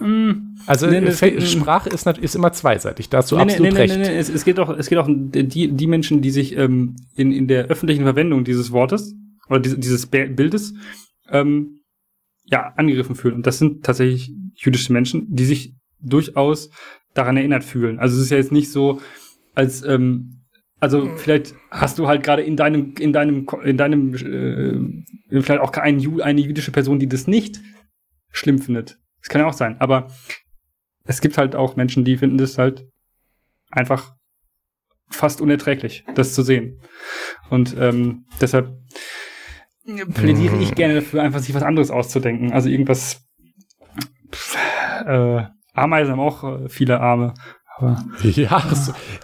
Mm, also nee, nee, Sprache ist, ist, immer zweiseitig, da hast du nee, absolut recht. Es, es, geht auch, es geht auch die, die Menschen, die sich ähm, in, in der öffentlichen Verwendung dieses Wortes oder dieses Bildes ähm, ja, angegriffen fühlen. Und das sind tatsächlich jüdische Menschen, die sich durchaus daran erinnert fühlen. Also es ist ja jetzt nicht so, als ähm, also mhm. vielleicht hast du halt gerade in deinem in deinem in deinem äh, vielleicht auch ein, eine jüdische Person, die das nicht schlimm findet. Das kann ja auch sein. Aber es gibt halt auch Menschen, die finden das halt einfach fast unerträglich, das zu sehen. Und ähm, deshalb plädiere ich gerne dafür, einfach sich was anderes auszudenken. Also irgendwas. Pff, äh, Ameisen haben auch äh, viele Arme. Aber, ja,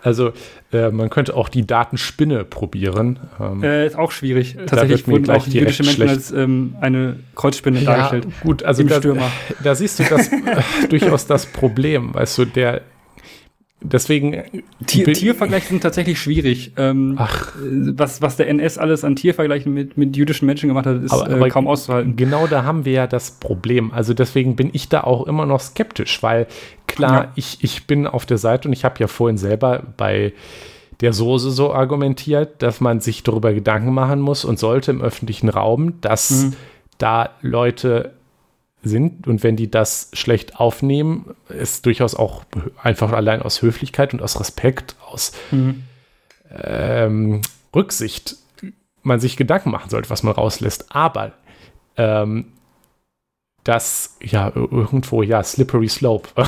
also äh, man könnte auch die Datenspinne probieren. Ähm, äh, ist auch schwierig. Tatsächlich wurden auch jüdische Menschen schlecht. als ähm, eine Kreuzspinne ja, dargestellt. Gut, also da, da, siehst du das äh, durchaus das Problem. Weißt du, der Deswegen. Äh, Tier, Tiervergleiche sind tatsächlich schwierig. Ähm, Ach. Was, was der NS alles an Tiervergleichen mit, mit jüdischen Menschen gemacht hat, ist aber, äh, aber kaum auszuhalten. Genau da haben wir ja das Problem. Also deswegen bin ich da auch immer noch skeptisch, weil klar, ja. ich, ich bin auf der Seite und ich habe ja vorhin selber bei der Soße so argumentiert, dass man sich darüber Gedanken machen muss und sollte im öffentlichen Raum, dass mhm. da Leute sind und wenn die das schlecht aufnehmen, ist durchaus auch einfach allein aus Höflichkeit und aus Respekt, aus mhm. ähm, Rücksicht man sich Gedanken machen sollte, was man rauslässt. Aber ähm, das, ja, irgendwo, ja, slippery slope.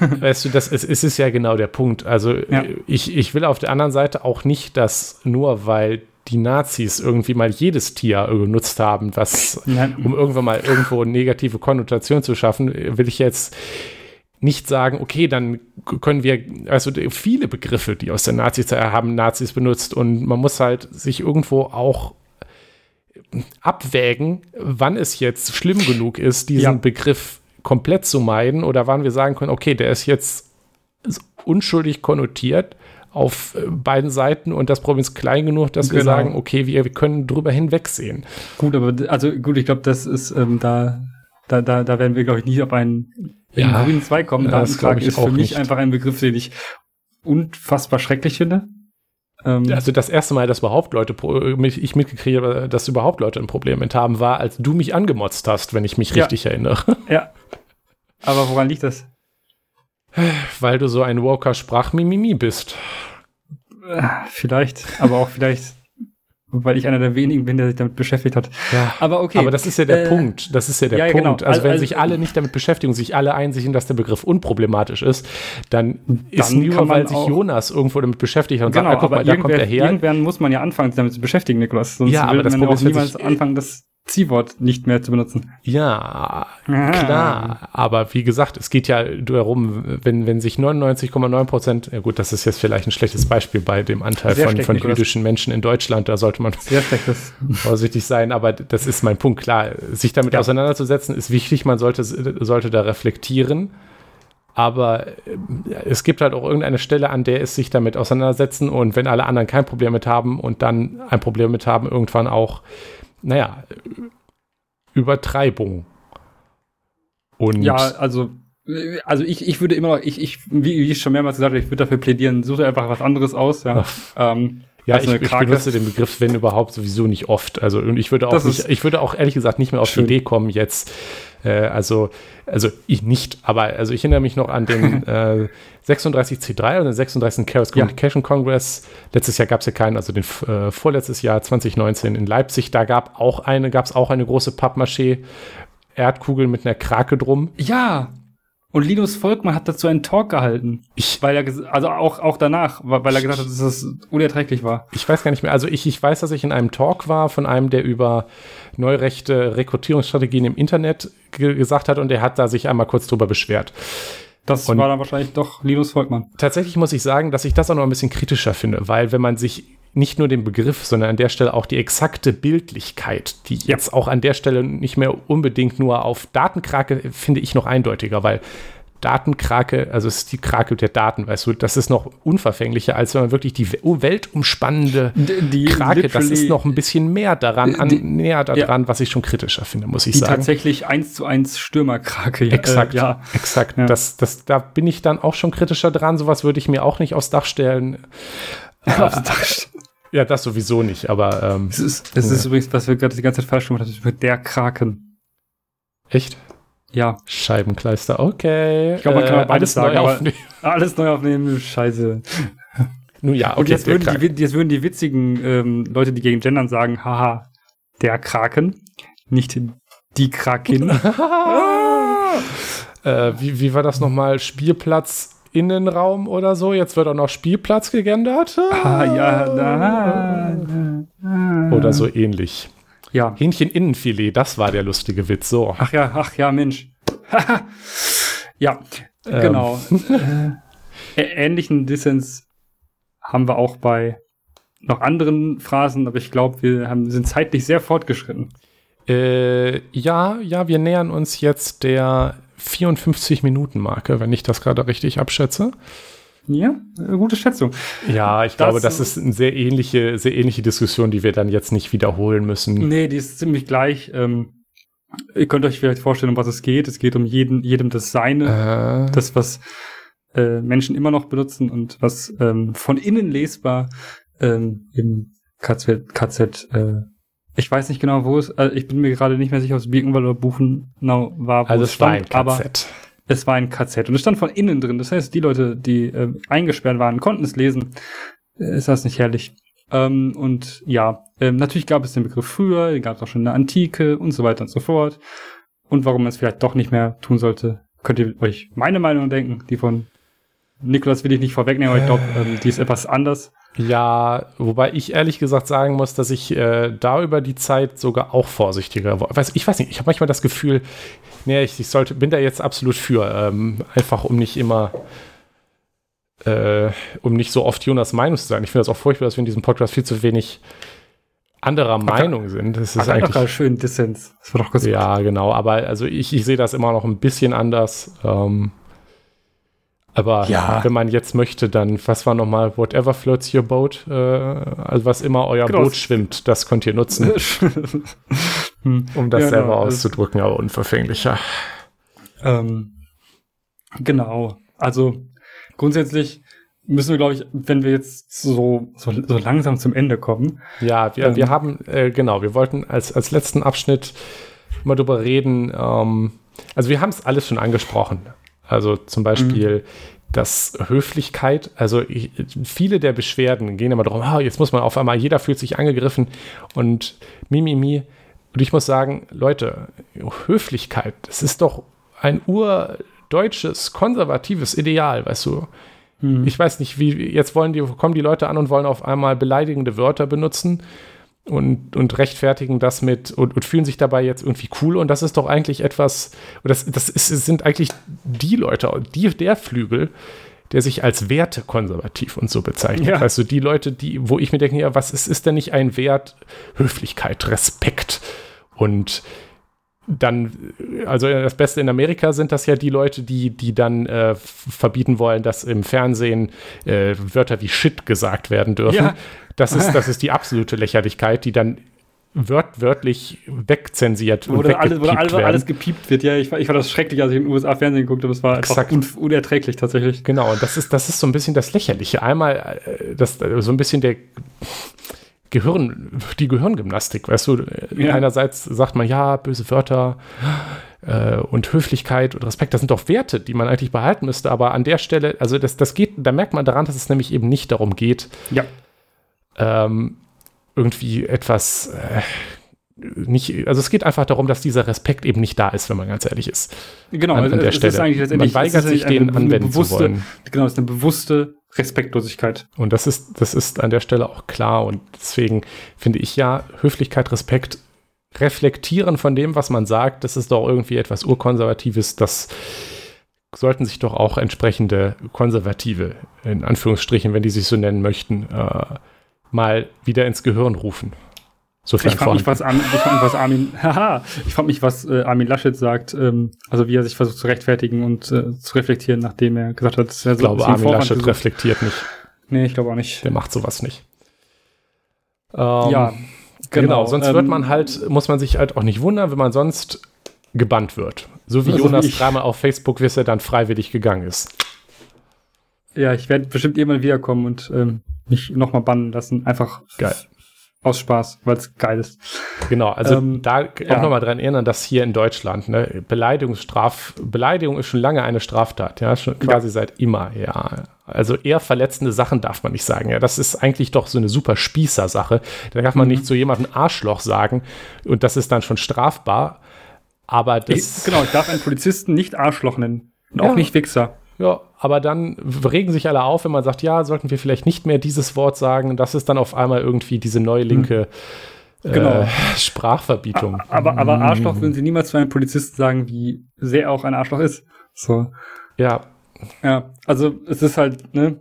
weißt du, das ist, ist, ist ja genau der Punkt. Also ja. ich, ich will auf der anderen Seite auch nicht, dass nur weil die Nazis irgendwie mal jedes Tier genutzt haben, was, um irgendwann mal irgendwo eine negative Konnotation zu schaffen, will ich jetzt nicht sagen, okay, dann können wir, also viele Begriffe, die aus der Nazizeit haben Nazis benutzt und man muss halt sich irgendwo auch abwägen, wann es jetzt schlimm genug ist, diesen ja. Begriff komplett zu meiden oder wann wir sagen können, okay, der ist jetzt unschuldig konnotiert auf äh, beiden Seiten und das Problem ist klein genug, dass genau. wir sagen, okay, wir, wir können drüber hinwegsehen. Gut, aber also gut, ich glaube, das ist ähm, da Da, da, da werden wir, glaube ich, nie auf einen Ja, grünen Zweig kommen. das Datenkrake ist für mich nicht. einfach ein Begriff, den ich unfassbar schrecklich finde. Ähm, Also das erste Mal, dass überhaupt Leute, mich- ich mitgekriegt habe, dass überhaupt Leute ein Problem mit haben, war, als du mich angemotzt hast, wenn ich mich Ja. richtig erinnere. ja. Aber woran liegt das? Weil du so ein woker Sprachmimimi bist. Äh, Vielleicht, aber auch vielleicht, weil ich einer der wenigen bin, der sich damit beschäftigt hat. Ja. Aber okay. Aber das ist ja der Äh, Punkt. Das ist ja der ja, Punkt. genau. Also, wenn Also- sich alle nicht damit beschäftigen, sich alle einsehen, dass der Begriff unproblematisch ist, dann, ist Dann nur, kann man weil sich Jonas irgendwo damit beschäftigt hat und Genau, sagt, ah, guck mal, da kommt er her. irgendwann muss man ja anfangen, sich damit zu beschäftigen, Niklas. Sonst Ja, aber das man Problem ist, niemals ich- anfangen, das Ziehwort nicht mehr zu benutzen. Ja, Ah. klar. Aber wie gesagt, es geht ja darum, wenn, wenn sich 99,9 Prozent, ja gut, das ist jetzt vielleicht ein schlechtes Beispiel bei dem Anteil Sehr von, schlecht, von jüdischen Menschen in Deutschland, da sollte man vorsichtig sein, aber das ist mein Punkt. Klar, sich damit Ja. auseinanderzusetzen ist wichtig, man sollte, sollte da reflektieren. Aber äh, es gibt halt auch irgendeine Stelle, an der es sich damit auseinandersetzen und wenn alle anderen kein Problem mit haben und dann ein Problem mit haben, irgendwann auch, naja, Übertreibung. Und Ja, also, also ich, ich würde immer noch, ich, ich, wie, ich schon mehrmals gesagt habe, ich würde dafür plädieren, such dir einfach was anderes aus, ja. Ähm, Ja, als ich, ich benutze den Begriff, wenn überhaupt, sowieso nicht oft. Also und ich würde auch nicht, ich würde auch ehrlich gesagt nicht mehr auf schön. die Idee kommen, jetzt, äh, also, also ich nicht, aber also ich erinnere mich noch an den äh, 36C3 und den 36. Chaos Ja. Communication Congress. Letztes Jahr gab es ja keinen, also den äh, vorletztes Jahr 2019 in Leipzig, da gab auch eine, gab es auch eine große Pappmaché. Erdkugel mit einer Krake drum. Ja. Und Linus Volkmann hat dazu einen Talk gehalten. Ich, Weil er, also auch, auch danach, weil weil er gesagt hat, dass das unerträglich war. ich weiß gar nicht mehr. Also ich, ich weiß, dass ich in einem Talk war von einem, der über neurechte Rekrutierungsstrategien im Internet ge gesagt hat und der hat da sich einmal kurz drüber beschwert. Das Und- war dann wahrscheinlich doch Linus Volkmann. Tatsächlich muss ich sagen, dass ich das auch noch ein bisschen kritischer finde, weil wenn man sich nicht nur den Begriff, sondern an der Stelle auch die exakte Bildlichkeit, die Ja. jetzt auch an der Stelle nicht mehr unbedingt nur auf Datenkrake, finde ich noch eindeutiger, weil Datenkrake, also es ist die Krake der Daten, weißt du, das ist noch unverfänglicher, als wenn man wirklich die we- weltumspannende Die, die Krake, das ist noch ein bisschen mehr daran, an, Die- näher daran, was ich schon kritischer finde, muss ich die sagen. tatsächlich eins zu eins Stürmerkrake. ja, Exakt, Äh, ja. exakt. Ja. Das, das, da bin ich dann auch schon kritischer dran. Sowas würde ich mir auch nicht aufs Dach stellen. Ja, das sowieso nicht, aber ähm, Es ist, es ist übrigens, was wir gerade die ganze Zeit falsch gemacht haben, mit der Kraken. echt Ja, Scheibenkleister, okay. Ich glaub, man kann auch beides alles neu sagen, aber- aufnehmen. alles neu aufnehmen, scheiße. Nun ja, okay. Und jetzt würden, Kraken. die, jetzt würden die witzigen ähm, Leute, die gegen Gendern sagen, haha, der Kraken, nicht die Krakin. äh, wie, wie war das nochmal? Spielplatz Innenraum oder so? Jetzt wird auch noch Spielplatz gegendert? ah, ja, da. Oder so ähnlich. Ja. Hähnchen Innenfilet, das war der lustige Witz. So. Ach ja, ach ja, Mensch. ja, Ähm. genau. Äh, ähnlichen Dissens haben wir auch bei noch anderen Phrasen, aber ich glaube, wir haben, sind zeitlich sehr fortgeschritten. Äh, ja, ja, wir nähern uns jetzt der 54-Minuten-Marke, wenn ich das gerade richtig abschätze. Ja, gute Schätzung. Ja, ich Das- glaube, das ist eine sehr ähnliche, sehr ähnliche Diskussion, die wir dann jetzt nicht wiederholen müssen. Nee, die ist ziemlich gleich. Ähm, ihr könnt euch vielleicht vorstellen, um was es geht. Es geht um jeden, jedem das Seine, Äh, das, was äh, Menschen immer noch benutzen und was ähm, von innen lesbar ähm, im KZ, KZ äh, ich weiß nicht genau, wo es, äh, ich bin mir gerade nicht mehr sicher, ob es Birkenwald oder Buchenau war, wo also es es war ein stand, aber KZ. es war ein KZ und es stand von innen drin. Das heißt, die Leute, die äh, eingesperrt waren, konnten es lesen. Äh, Ist das nicht herrlich? Ähm, und ja, ähm, natürlich gab es den Begriff früher, den gab es auch schon in der Antike und so weiter und so fort. Und warum man es vielleicht doch nicht mehr tun sollte, könnt ihr euch meine Meinung denken. Die von Nikolas will ich nicht vorwegnehmen, aber ich glaube, ähm, die ist etwas anders. Ja, wobei ich ehrlich gesagt sagen muss, dass ich äh, da über die Zeit sogar auch vorsichtiger war. Weiß, ich weiß nicht, ich habe manchmal das Gefühl, nee, ich, ich sollte, bin da jetzt absolut für, ähm, einfach um nicht immer, äh, um nicht so oft Jonas Meinung zu sein. Ich finde das auch furchtbar, dass wir in diesem Podcast viel zu wenig anderer Meinung sind. Das ist ist eigentlich schön Dissens. Das war doch ganz Ja, genau. Aber also ich, ich sehe das immer noch ein bisschen anders. Ähm, aber Ja. wenn man jetzt möchte, dann, was war nochmal, whatever floats your boat, äh, also was immer euer Genau. Boot schwimmt, das könnt ihr nutzen. hm. um das ja, selber genau, auszudrücken, aber unverfänglicher. Ähm, genau. Also grundsätzlich müssen wir, glaube ich, wenn wir jetzt so, so, so langsam zum Ende kommen. Ja, wir, ähm, wir haben, äh, genau, wir wollten als, als letzten Abschnitt mal drüber reden. Ähm, also wir haben es alles schon angesprochen. Also zum Beispiel mhm. dass Höflichkeit, also ich, viele der Beschwerden gehen immer darum, oh, jetzt muss man auf einmal, jeder fühlt sich angegriffen und Mimimi. Mi, mi. Und ich muss sagen, Leute, Höflichkeit, das ist doch ein urdeutsches, konservatives Ideal, weißt du. Hm. Ich weiß nicht, wie, jetzt wollen die, kommen die Leute an und wollen auf einmal beleidigende Wörter benutzen und, und rechtfertigen das mit und, und, fühlen sich dabei jetzt irgendwie cool. Und das ist doch eigentlich etwas, das, das ist, sind eigentlich die Leute, die, der Flügel, der sich als Werte konservativ und so bezeichnet. Ja. Du, die Leute, die, wo ich mir denke, ja, was ist, ist denn nicht ein Wert? Höflichkeit, Respekt und dann, also das Beste in Amerika sind das ja die Leute, die, die dann äh, verbieten wollen, dass im Fernsehen äh, Wörter wie Shit gesagt werden dürfen. Ja. Das, ist, das ist die absolute Lächerlichkeit, die dann wört, wörtlich wegzensiert und alles, wo alles, alles gepiept wird. Ja, ich, ich fand das schrecklich, als ich im USA Fernsehen geguckt habe. Es war Exakt. einfach un unerträglich tatsächlich. Genau, und das ist, das ist so ein bisschen das Lächerliche. Einmal äh, das, so ein bisschen der Gehirn, die Gehirngymnastik, weißt du, ja. einerseits sagt man, ja, böse Wörter äh, und Höflichkeit und Respekt, das sind doch Werte, die man eigentlich behalten müsste, aber an der Stelle, also das, das geht, da merkt man daran, dass es nämlich eben nicht darum geht, ja. ähm, irgendwie etwas äh, nicht, also es geht einfach darum, dass dieser Respekt eben nicht da ist, wenn man ganz ehrlich ist. Genau, an, an der Stelle. man weigert sich, den anwenden bewusste, zu wollen. Genau, das ist eine bewusste Respektlosigkeit. Und das ist, das ist an der Stelle auch klar. Und deswegen finde ich ja, Höflichkeit, Respekt, reflektieren von dem, was man sagt, das ist doch irgendwie etwas Urkonservatives, das sollten sich doch auch entsprechende Konservative, in Anführungsstrichen, wenn die sich so nennen möchten, äh, mal wieder ins Gehirn rufen. Sofern ich frage mich, was, Armin, ich frag was Armin, haha, ich frage mich, was äh, Armin Laschet sagt, ähm, also wie er sich versucht zu rechtfertigen und äh, zu reflektieren, nachdem er gesagt hat, dass er Ich glaube, Armin Vorwand Laschet gesucht. reflektiert nicht. Nee, ich glaube auch nicht. Der macht sowas nicht. Ähm, ja, genau. genau sonst ähm, wird man halt, muss man sich halt auch nicht wundern, wenn man sonst gebannt wird. So wie also Jonas ich. dreimal auf Facebook, bis er dann freiwillig gegangen ist. Ja, ich werde bestimmt irgendwann wiederkommen und ähm, mich nochmal bannen lassen. Einfach Geil. Aus Spaß, weil es geil ist. Genau, also ähm, da auch ja. nochmal dran erinnern, dass hier in Deutschland ne, Beleidigungsstraf, Beleidigung ist schon lange eine Straftat, ja, schon quasi ja. seit immer, ja. Also eher verletzende Sachen darf man nicht sagen. Ja, das ist eigentlich doch so eine super Spießer-Sache. Da darf man mhm. nicht zu jemandem Arschloch sagen und das ist dann schon strafbar. Aber das. Ich, genau, ich darf einen Polizisten nicht Arschloch nennen. Und ja. auch nicht Wichser. Ja, aber dann regen sich alle auf, wenn man sagt, ja, sollten wir vielleicht nicht mehr dieses Wort sagen. Das ist dann auf einmal irgendwie diese neue linke hm. genau. äh, Sprachverbietung. Aber, aber Arschloch würden sie niemals zu einem Polizisten sagen, wie sehr auch ein Arschloch ist. So. Ja. Ja, also es ist halt, ne,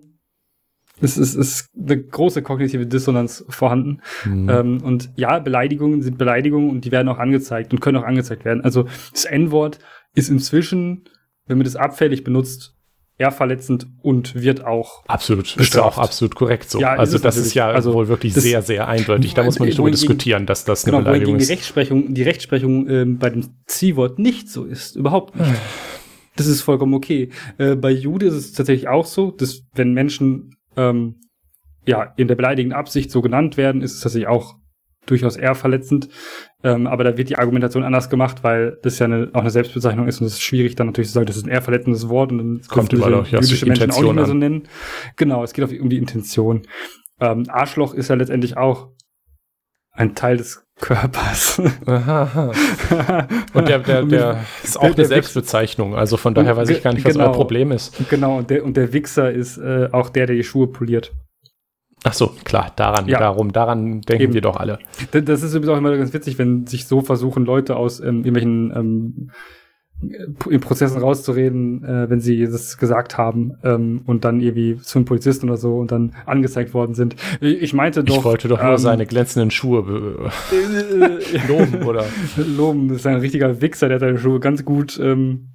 es ist, ist eine große kognitive Dissonanz vorhanden. Mhm. Ähm, und ja, Beleidigungen sind Beleidigungen und die werden auch angezeigt und können auch angezeigt werden. Also das N-Wort ist inzwischen, wenn man das abfällig benutzt, eher verletzend und wird auch absolut bestraft. ist auch absolut korrekt so. Ja, also das ist ja also wohl wirklich sehr sehr eindeutig. Da muss man nicht drüber diskutieren, dass das genau, eine Beleidigung ist. Die Rechtsprechung, die Rechtsprechung ähm, bei dem Ziehwort nicht so ist, überhaupt nicht. Das ist vollkommen okay. Äh, bei Jude ist es tatsächlich auch so, dass wenn Menschen ähm, ja in der beleidigenden Absicht so genannt werden, ist es tatsächlich auch durchaus eher verletzend. Ähm, aber da wird die Argumentation anders gemacht, weil das ja eine, auch eine Selbstbezeichnung ist und es ist schwierig dann natürlich zu sagen, das ist ein eher verletzendes Wort und dann kommt überall auch ja, jüdische Menschen auch nicht mehr so nennen. Genau, es geht auf, um die Intention. Ähm, Arschloch ist ja letztendlich auch ein Teil des Körpers. Aha, Und der, der, der ist auch der, eine Selbstbezeichnung, also von daher weiß ich gar nicht, was genau, euer Problem ist. Genau, und der, und der Wichser ist äh, auch der, der die Schuhe poliert. Ach so, klar, daran, ja. darum, daran denken Eben. wir doch alle. Das ist übrigens auch immer ganz witzig, wenn sich so versuchen, Leute aus ähm, irgendwelchen ähm, in Prozessen rauszureden, äh, wenn sie das gesagt haben ähm, und dann irgendwie zum Polizisten oder so und dann angezeigt worden sind. Ich meinte doch. Ich wollte doch nur ähm, seine glänzenden Schuhe loben, oder? Loben, das ist ein richtiger Wichser, der hat seine Schuhe ganz gut ähm,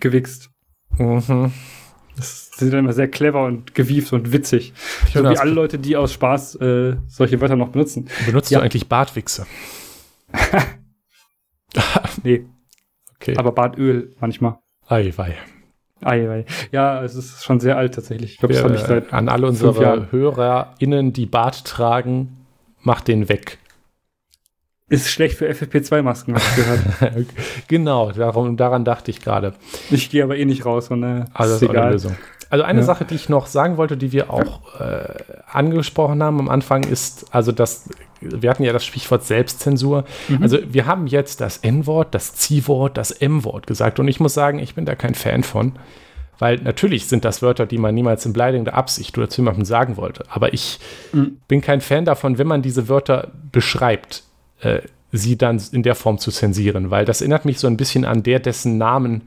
gewichst. Mhm. Das sind dann immer sehr clever und gewieft und witzig. Ich so wie alle Leute, die aus Spaß äh, solche Wörter noch benutzen. Benutzt ja. du eigentlich Bartwichse? Nee. Okay. Aber Badöl manchmal. Eiwei. Eiwei. Ja, es ist schon sehr alt tatsächlich. Ich glaube, das habe ich seit An alle unsere HörerInnen, die Bart tragen, macht den weg. Ist schlecht für FFP2-Masken, habe ich gehört. genau, darum, daran dachte ich gerade. Ich gehe aber eh nicht raus. Und, äh, also, ist egal. Eine Lösung. Also eine ja. Sache, die ich noch sagen wollte, die wir auch äh, angesprochen haben am Anfang, ist, also das, wir hatten ja das Stichwort Selbstzensur. Mhm. Also wir haben jetzt das N-Wort, das C-Wort, das M-Wort gesagt. Und ich muss sagen, ich bin da kein Fan von. Weil natürlich sind das Wörter, die man niemals in beleidigender Absicht oder zu jemandem sagen wollte. Aber ich mhm. bin kein Fan davon, wenn man diese Wörter beschreibt, äh, sie dann in der Form zu zensieren. Weil das erinnert mich so ein bisschen an der, dessen Namen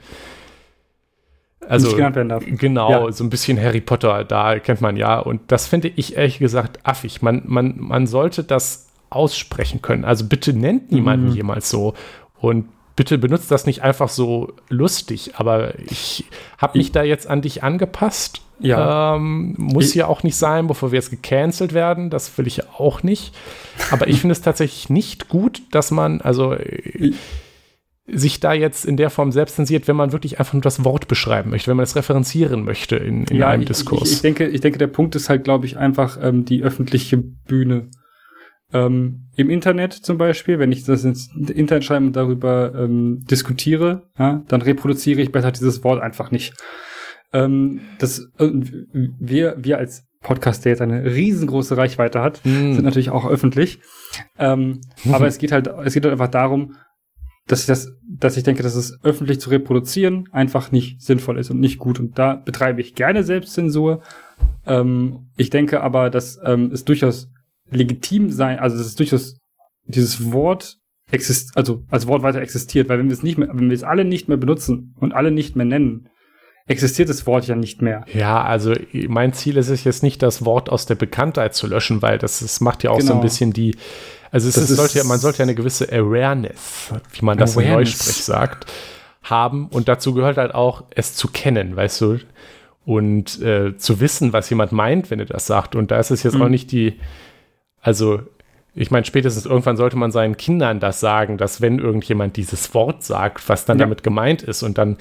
also, nicht genannt werden darf. Genau, ja. so ein bisschen Harry Potter, da kennt man ja. Und das finde ich ehrlich gesagt affig. Man, man, man sollte das aussprechen können. Also bitte nennt niemanden mhm. jemals so. Und bitte benutzt das nicht einfach so lustig. Aber ich habe mich da jetzt an dich angepasst. Ja. Ähm, muss ich, ja auch nicht sein, bevor wir jetzt gecancelt werden. Das will ich auch nicht. Aber ich finde es tatsächlich nicht gut, dass man, also. Ich, sich da jetzt in der Form selbst zensiert, wenn man wirklich einfach nur das Wort beschreiben möchte, wenn man es referenzieren möchte in, in ja, einem ich, Diskurs. Ich, ich, denke, ich denke, der Punkt ist halt, glaube ich, einfach ähm, die öffentliche Bühne. Ähm, Im Internet zum Beispiel, wenn ich das ins Internet schreibe und darüber ähm, diskutiere, ja, dann reproduziere ich besser dieses Wort einfach nicht. Ähm, das, äh, wir, wir als Podcast, der jetzt eine riesengroße Reichweite hat, mm. sind natürlich auch öffentlich. Ähm, aber es geht halt, es geht halt einfach darum, dass ich das, dass ich denke, dass es öffentlich zu reproduzieren einfach nicht sinnvoll ist und nicht gut. Und da betreibe ich gerne Selbstzensur. Ähm, ich denke aber, dass ähm, es durchaus legitim sein, also dass es durchaus dieses Wort exist, also als Wort weiter existiert, weil wenn wir es nicht mehr, wenn wir es alle nicht mehr benutzen und alle nicht mehr nennen, existiert das Wort ja nicht mehr. Ja, also mein Ziel ist es jetzt nicht, das Wort aus der Bekanntheit zu löschen, weil das, das macht ja auch genau. so ein genau. bisschen die, also es ist, sollte ja, man sollte ja eine gewisse Awareness, wie man das Awareness. im Neusprech sagt, haben. Und dazu gehört halt auch, es zu kennen, weißt du? Und äh, zu wissen, was jemand meint, wenn er das sagt. Und da ist es jetzt mhm. auch nicht die, also ich meine, spätestens irgendwann sollte man seinen Kindern das sagen, dass wenn irgendjemand dieses Wort sagt, was dann ja. damit gemeint ist und dann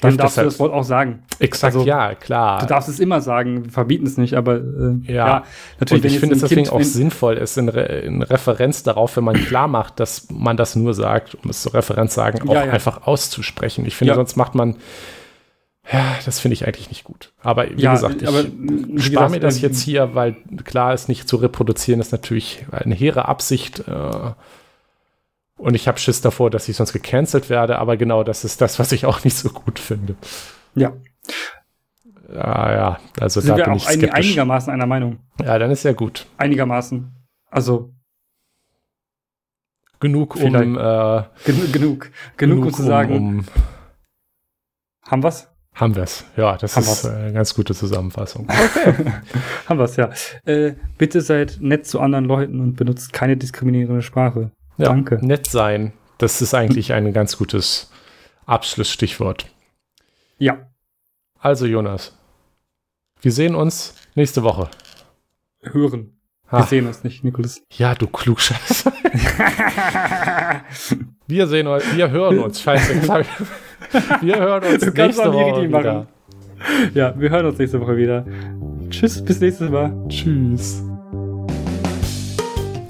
dann darfst du halt das Wort auch sagen. Exakt, also, ja, klar. Du darfst es immer sagen, wir verbieten es nicht, aber äh, ja. ja. natürlich. Und ich finde es deswegen kind, auch sinnvoll, es in, Re in, Referenz darauf, wenn man klar macht, dass man das nur sagt, um es zur Referenz sagen, auch ja, ja. einfach auszusprechen. Ich finde, sonst macht man, ja, das finde ich eigentlich nicht gut. Aber wie gesagt, ich spare mir das ähm, jetzt hier, weil klar ist, nicht zu reproduzieren, ist natürlich eine hehre Absicht. Äh, und ich habe Schiss davor, dass ich sonst gecancelt werde, aber genau das ist das, was ich auch nicht so gut finde. Ja. Ja, ja, also Sind da wir bin auch ich skeptisch. einigermaßen einer Meinung. Ja, dann ist ja gut. Einigermaßen. Also genug, um äh, genug, genug, genug, genug, um zu sagen. Um, haben wir's? Haben wir's. Ja, das haben ist wir's. eine ganz gute Zusammenfassung. Okay. haben wir's, ja. Äh, bitte seid nett zu anderen Leuten und benutzt keine diskriminierende Sprache. Ja, Danke. Nett sein. Das ist eigentlich ein ganz gutes Abschlussstichwort. Ja. Also, Jonas, wir sehen uns nächste Woche. Hören. Wir sehen uns nicht, Nikolas. Ja, du Klugscheißer. wir sehen uns, wir hören uns. Scheiße. Wir hören uns du nächste Woche wieder. Machen. Ja, wir hören uns nächste Woche wieder. Tschüss, bis nächstes Mal. Tschüss.